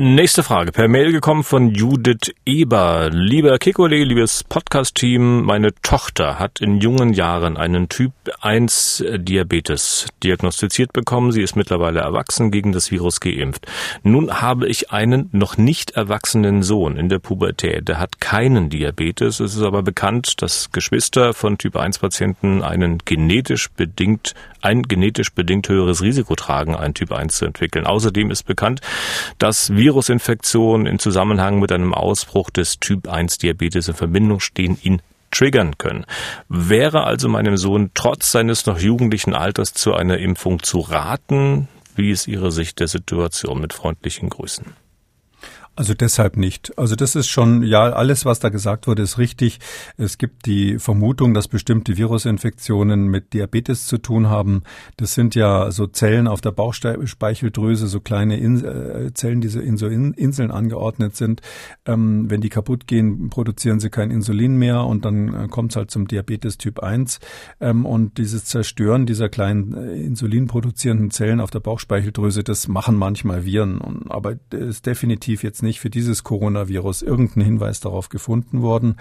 Nächste Frage, per Mail gekommen von Judith Eber. Lieber Kikole, liebes Podcast-Team, meine Tochter hat in jungen Jahren einen Typ 1 Diabetes diagnostiziert bekommen. Sie ist mittlerweile erwachsen, gegen das Virus geimpft. Nun habe ich einen noch nicht erwachsenen Sohn in der Pubertät. Der hat keinen Diabetes. Es ist aber bekannt, dass Geschwister von Typ 1 Patienten einen genetisch bedingt, ein genetisch bedingt höheres Risiko tragen, einen Typ 1 zu entwickeln. Außerdem ist bekannt, dass Virusinfektionen in Zusammenhang mit einem Ausbruch des Typ 1 Diabetes in Verbindung stehen, ihn triggern können. Wäre also meinem Sohn trotz seines noch jugendlichen Alters zu einer Impfung zu raten? Wie ist Ihre Sicht der Situation? Mit freundlichen Grüßen. Also deshalb nicht. Also das ist schon, ja, alles, was da gesagt wurde, ist richtig. Es gibt die Vermutung, dass bestimmte Virusinfektionen mit Diabetes zu tun haben. Das sind ja so Zellen auf der Bauchspeicheldrüse, so kleine In äh, Zellen, die so in so in Inseln angeordnet sind. Ähm, wenn die kaputt gehen, produzieren sie kein Insulin mehr und dann äh, kommt es halt zum Diabetes Typ 1. Ähm, und dieses Zerstören dieser kleinen äh, insulinproduzierenden Zellen auf der Bauchspeicheldrüse, das machen manchmal Viren. Und, aber ist definitiv jetzt nicht nicht für dieses Coronavirus irgendein Hinweis darauf gefunden worden.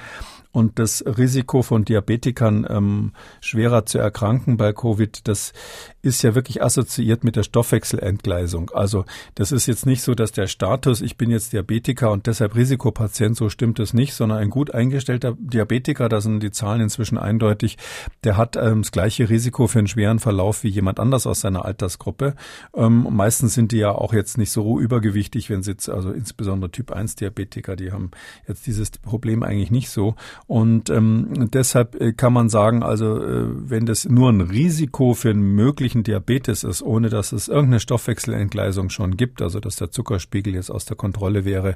Und das Risiko von Diabetikern ähm, schwerer zu erkranken bei Covid, das ist ja wirklich assoziiert mit der Stoffwechselentgleisung. Also das ist jetzt nicht so, dass der Status, ich bin jetzt Diabetiker und deshalb Risikopatient, so stimmt es nicht, sondern ein gut eingestellter Diabetiker, da sind die Zahlen inzwischen eindeutig, der hat ähm, das gleiche Risiko für einen schweren Verlauf wie jemand anders aus seiner Altersgruppe. Ähm, meistens sind die ja auch jetzt nicht so übergewichtig, wenn sie jetzt, also insbesondere Typ 1 Diabetiker, die haben jetzt dieses Problem eigentlich nicht so. Und ähm, deshalb äh, kann man sagen, also äh, wenn das nur ein Risiko für einen möglichen Diabetes ist, ohne dass es irgendeine Stoffwechselentgleisung schon gibt, also dass der Zuckerspiegel jetzt aus der Kontrolle wäre,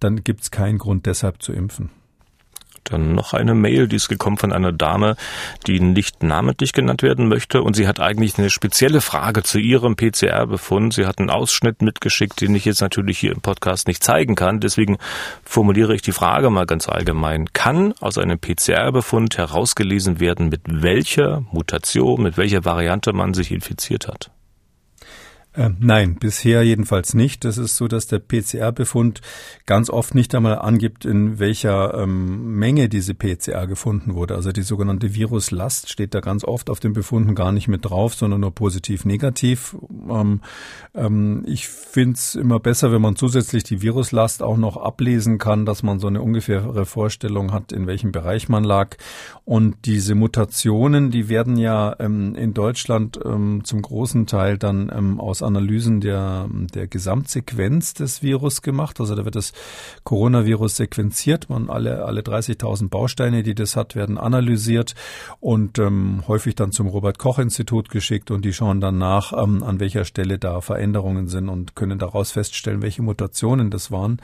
dann gibt es keinen Grund deshalb zu impfen. Dann noch eine Mail, die ist gekommen von einer Dame, die nicht namentlich genannt werden möchte und sie hat eigentlich eine spezielle Frage zu ihrem PCR-Befund. Sie hat einen Ausschnitt mitgeschickt, den ich jetzt natürlich hier im Podcast nicht zeigen kann. Deswegen formuliere ich die Frage mal ganz allgemein. Kann aus einem PCR-Befund herausgelesen werden, mit welcher Mutation, mit welcher Variante man sich infiziert hat? Äh, nein, bisher jedenfalls nicht. Es ist so, dass der PCR-Befund ganz oft nicht einmal angibt, in welcher ähm, Menge diese PCR gefunden wurde. Also die sogenannte Viruslast steht da ganz oft auf den Befunden gar nicht mit drauf, sondern nur positiv, negativ. Ähm, ähm, ich finde es immer besser, wenn man zusätzlich die Viruslast auch noch ablesen kann, dass man so eine ungefähre Vorstellung hat, in welchem Bereich man lag. Und diese Mutationen, die werden ja ähm, in Deutschland ähm, zum großen Teil dann ähm, aus Analysen der, der Gesamtsequenz des Virus gemacht. Also da wird das Coronavirus sequenziert. Man alle, alle 30.000 Bausteine, die das hat, werden analysiert und ähm, häufig dann zum Robert-Koch-Institut geschickt und die schauen dann nach, ähm, an welcher Stelle da Veränderungen sind und können daraus feststellen, welche Mutationen das waren.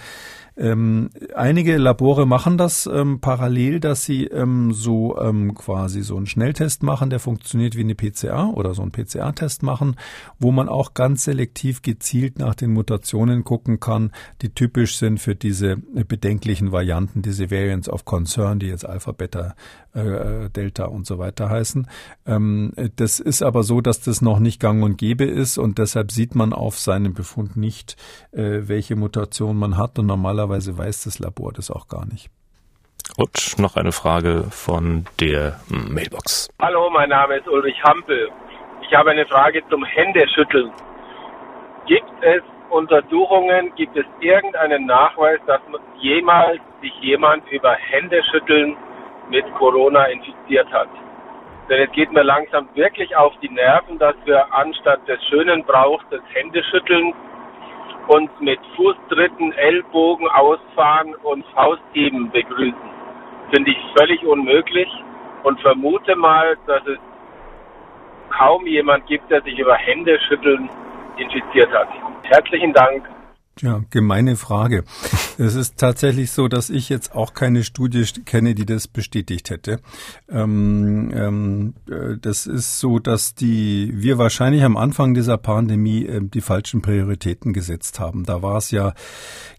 Ähm, einige Labore machen das ähm, parallel, dass sie ähm, so ähm, quasi so einen Schnelltest machen, der funktioniert wie eine PCR oder so einen PCR-Test machen, wo man auch ganz selektiv gezielt nach den Mutationen gucken kann, die typisch sind für diese bedenklichen Varianten, diese Variants of Concern, die jetzt Alpha, Beta, äh, Delta und so weiter heißen. Ähm, das ist aber so, dass das noch nicht gang und gäbe ist und deshalb sieht man auf seinem Befund nicht, äh, welche Mutation man hat und normalerweise Normalerweise weiß das Labor das auch gar nicht. Und noch eine Frage von der Mailbox. Hallo, mein Name ist Ulrich Hampel. Ich habe eine Frage zum Händeschütteln. Gibt es Untersuchungen, gibt es irgendeinen Nachweis, dass jemals sich jemand über Händeschütteln mit Corona infiziert hat? Denn es geht mir langsam wirklich auf die Nerven, dass wir anstatt des schönen Brauchs des Händeschüttelns uns mit Fußtritten, Ellbogen ausfahren und Faustheben begrüßen. Finde ich völlig unmöglich und vermute mal, dass es kaum jemand gibt, der sich über Händeschütteln infiziert hat. Herzlichen Dank. Ja, gemeine Frage. Es ist tatsächlich so, dass ich jetzt auch keine Studie kenne, die das bestätigt hätte. Ähm, ähm, äh, das ist so, dass die wir wahrscheinlich am Anfang dieser Pandemie äh, die falschen Prioritäten gesetzt haben. Da war es ja,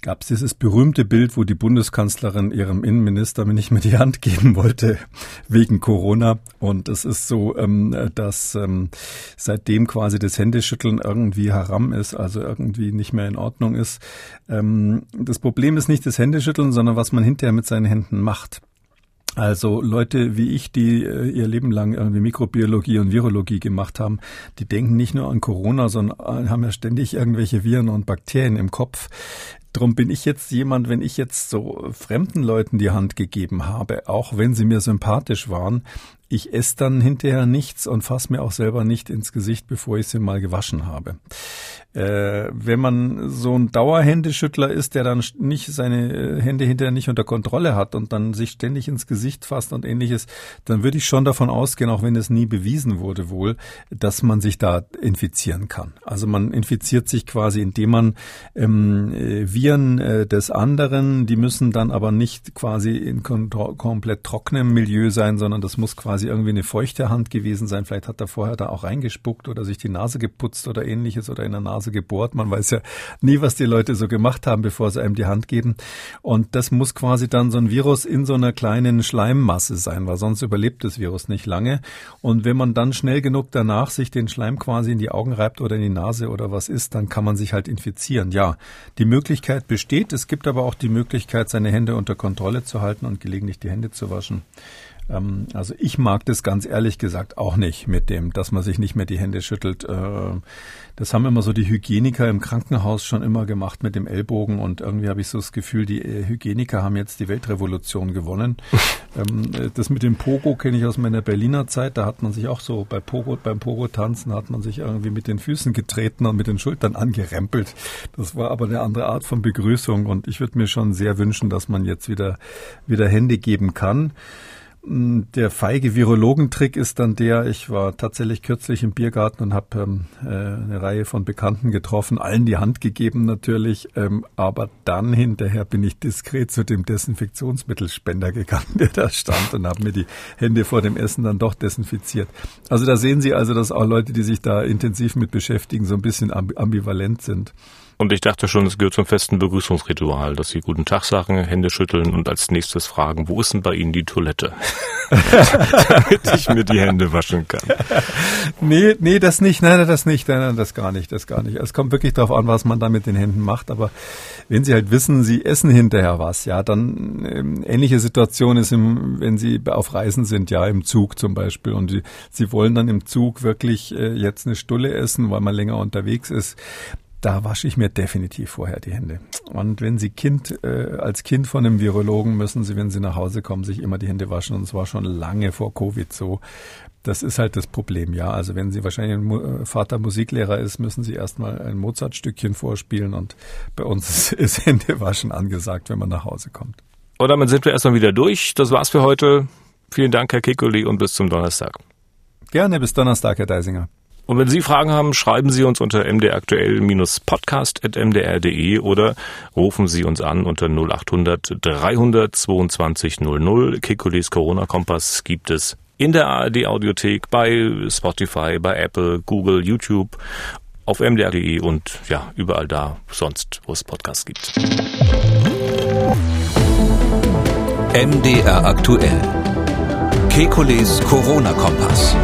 gab es dieses berühmte Bild, wo die Bundeskanzlerin ihrem Innenminister nicht mehr die Hand geben wollte wegen Corona. Und es ist so, ähm, dass ähm, seitdem quasi das Händeschütteln irgendwie haram ist, also irgendwie nicht mehr in Ordnung ist ähm, das Problem ist nicht das Händeschütteln, sondern was man hinterher mit seinen Händen macht. Also Leute wie ich, die äh, ihr Leben lang irgendwie Mikrobiologie und Virologie gemacht haben, die denken nicht nur an Corona, sondern haben ja ständig irgendwelche Viren und Bakterien im Kopf. Drum bin ich jetzt jemand, wenn ich jetzt so fremden Leuten die Hand gegeben habe, auch wenn sie mir sympathisch waren, ich esse dann hinterher nichts und fasse mir auch selber nicht ins Gesicht, bevor ich sie mal gewaschen habe. Äh, wenn man so ein Dauerhändeschüttler ist, der dann nicht seine äh, Hände hinterher nicht unter Kontrolle hat und dann sich ständig ins Gesicht fasst und ähnliches, dann würde ich schon davon ausgehen, auch wenn es nie bewiesen wurde wohl, dass man sich da infizieren kann. Also man infiziert sich quasi, indem man ähm, äh, Viren äh, des anderen, die müssen dann aber nicht quasi in komplett trockenem Milieu sein, sondern das muss quasi quasi irgendwie eine feuchte Hand gewesen sein. Vielleicht hat er vorher da auch reingespuckt oder sich die Nase geputzt oder ähnliches oder in der Nase gebohrt. Man weiß ja nie, was die Leute so gemacht haben, bevor sie einem die Hand geben. Und das muss quasi dann so ein Virus in so einer kleinen Schleimmasse sein, weil sonst überlebt das Virus nicht lange. Und wenn man dann schnell genug danach sich den Schleim quasi in die Augen reibt oder in die Nase oder was ist, dann kann man sich halt infizieren. Ja, die Möglichkeit besteht. Es gibt aber auch die Möglichkeit, seine Hände unter Kontrolle zu halten und gelegentlich die Hände zu waschen. Ähm, also ich mag das ganz ehrlich gesagt auch nicht mit dem, dass man sich nicht mehr die Hände schüttelt. Äh, das haben immer so die Hygieniker im Krankenhaus schon immer gemacht mit dem Ellbogen und irgendwie habe ich so das Gefühl, die äh, Hygieniker haben jetzt die Weltrevolution gewonnen. ähm, äh, das mit dem Pogo kenne ich aus meiner Berliner Zeit. Da hat man sich auch so bei Pogo, beim Pogo-Tanzen hat man sich irgendwie mit den Füßen getreten und mit den Schultern angerempelt. Das war aber eine andere Art von Begrüßung und ich würde mir schon sehr wünschen, dass man jetzt wieder, wieder Hände geben kann. Der feige Virologentrick ist dann der, ich war tatsächlich kürzlich im Biergarten und habe ähm, äh, eine Reihe von Bekannten getroffen, allen die Hand gegeben natürlich, ähm, aber dann hinterher bin ich diskret zu dem Desinfektionsmittelspender gegangen, der da stand und habe mir die Hände vor dem Essen dann doch desinfiziert. Also da sehen Sie also, dass auch Leute, die sich da intensiv mit beschäftigen, so ein bisschen ambivalent sind. Und ich dachte schon, es gehört zum festen Begrüßungsritual, dass Sie guten Tag sagen, Hände schütteln und als nächstes fragen, wo ist denn bei Ihnen die Toilette? Damit ich mir die Hände waschen kann. Nee, nee, das nicht, nein, das nicht, nein, das gar nicht, das gar nicht. Es kommt wirklich darauf an, was man da mit den Händen macht, aber wenn Sie halt wissen, Sie essen hinterher was, ja, dann ähm, ähnliche Situation ist, im, wenn Sie auf Reisen sind, ja, im Zug zum Beispiel und die, Sie wollen dann im Zug wirklich äh, jetzt eine Stulle essen, weil man länger unterwegs ist, da wasche ich mir definitiv vorher die Hände. Und wenn Sie Kind, äh, als Kind von einem Virologen müssen Sie, wenn Sie nach Hause kommen, sich immer die Hände waschen. Und zwar schon lange vor Covid so. Das ist halt das Problem, ja. Also wenn Sie wahrscheinlich ein Vater Musiklehrer ist, müssen Sie erstmal ein Mozart-Stückchen vorspielen und bei uns ist Händewaschen angesagt, wenn man nach Hause kommt. Und damit sind wir erstmal wieder durch. Das war's für heute. Vielen Dank, Herr Kikuli, und bis zum Donnerstag. Gerne, bis Donnerstag, Herr Deisinger. Und wenn Sie Fragen haben, schreiben Sie uns unter mdraktuell-podcast.mdr.de oder rufen Sie uns an unter 0800 322 00. Kikulis Corona-Kompass gibt es in der ARD Audiothek, bei Spotify, bei Apple, Google, YouTube, auf mdr.de und ja, überall da sonst, wo es Podcasts gibt. MDR aktuell. Kekules Corona-Kompass.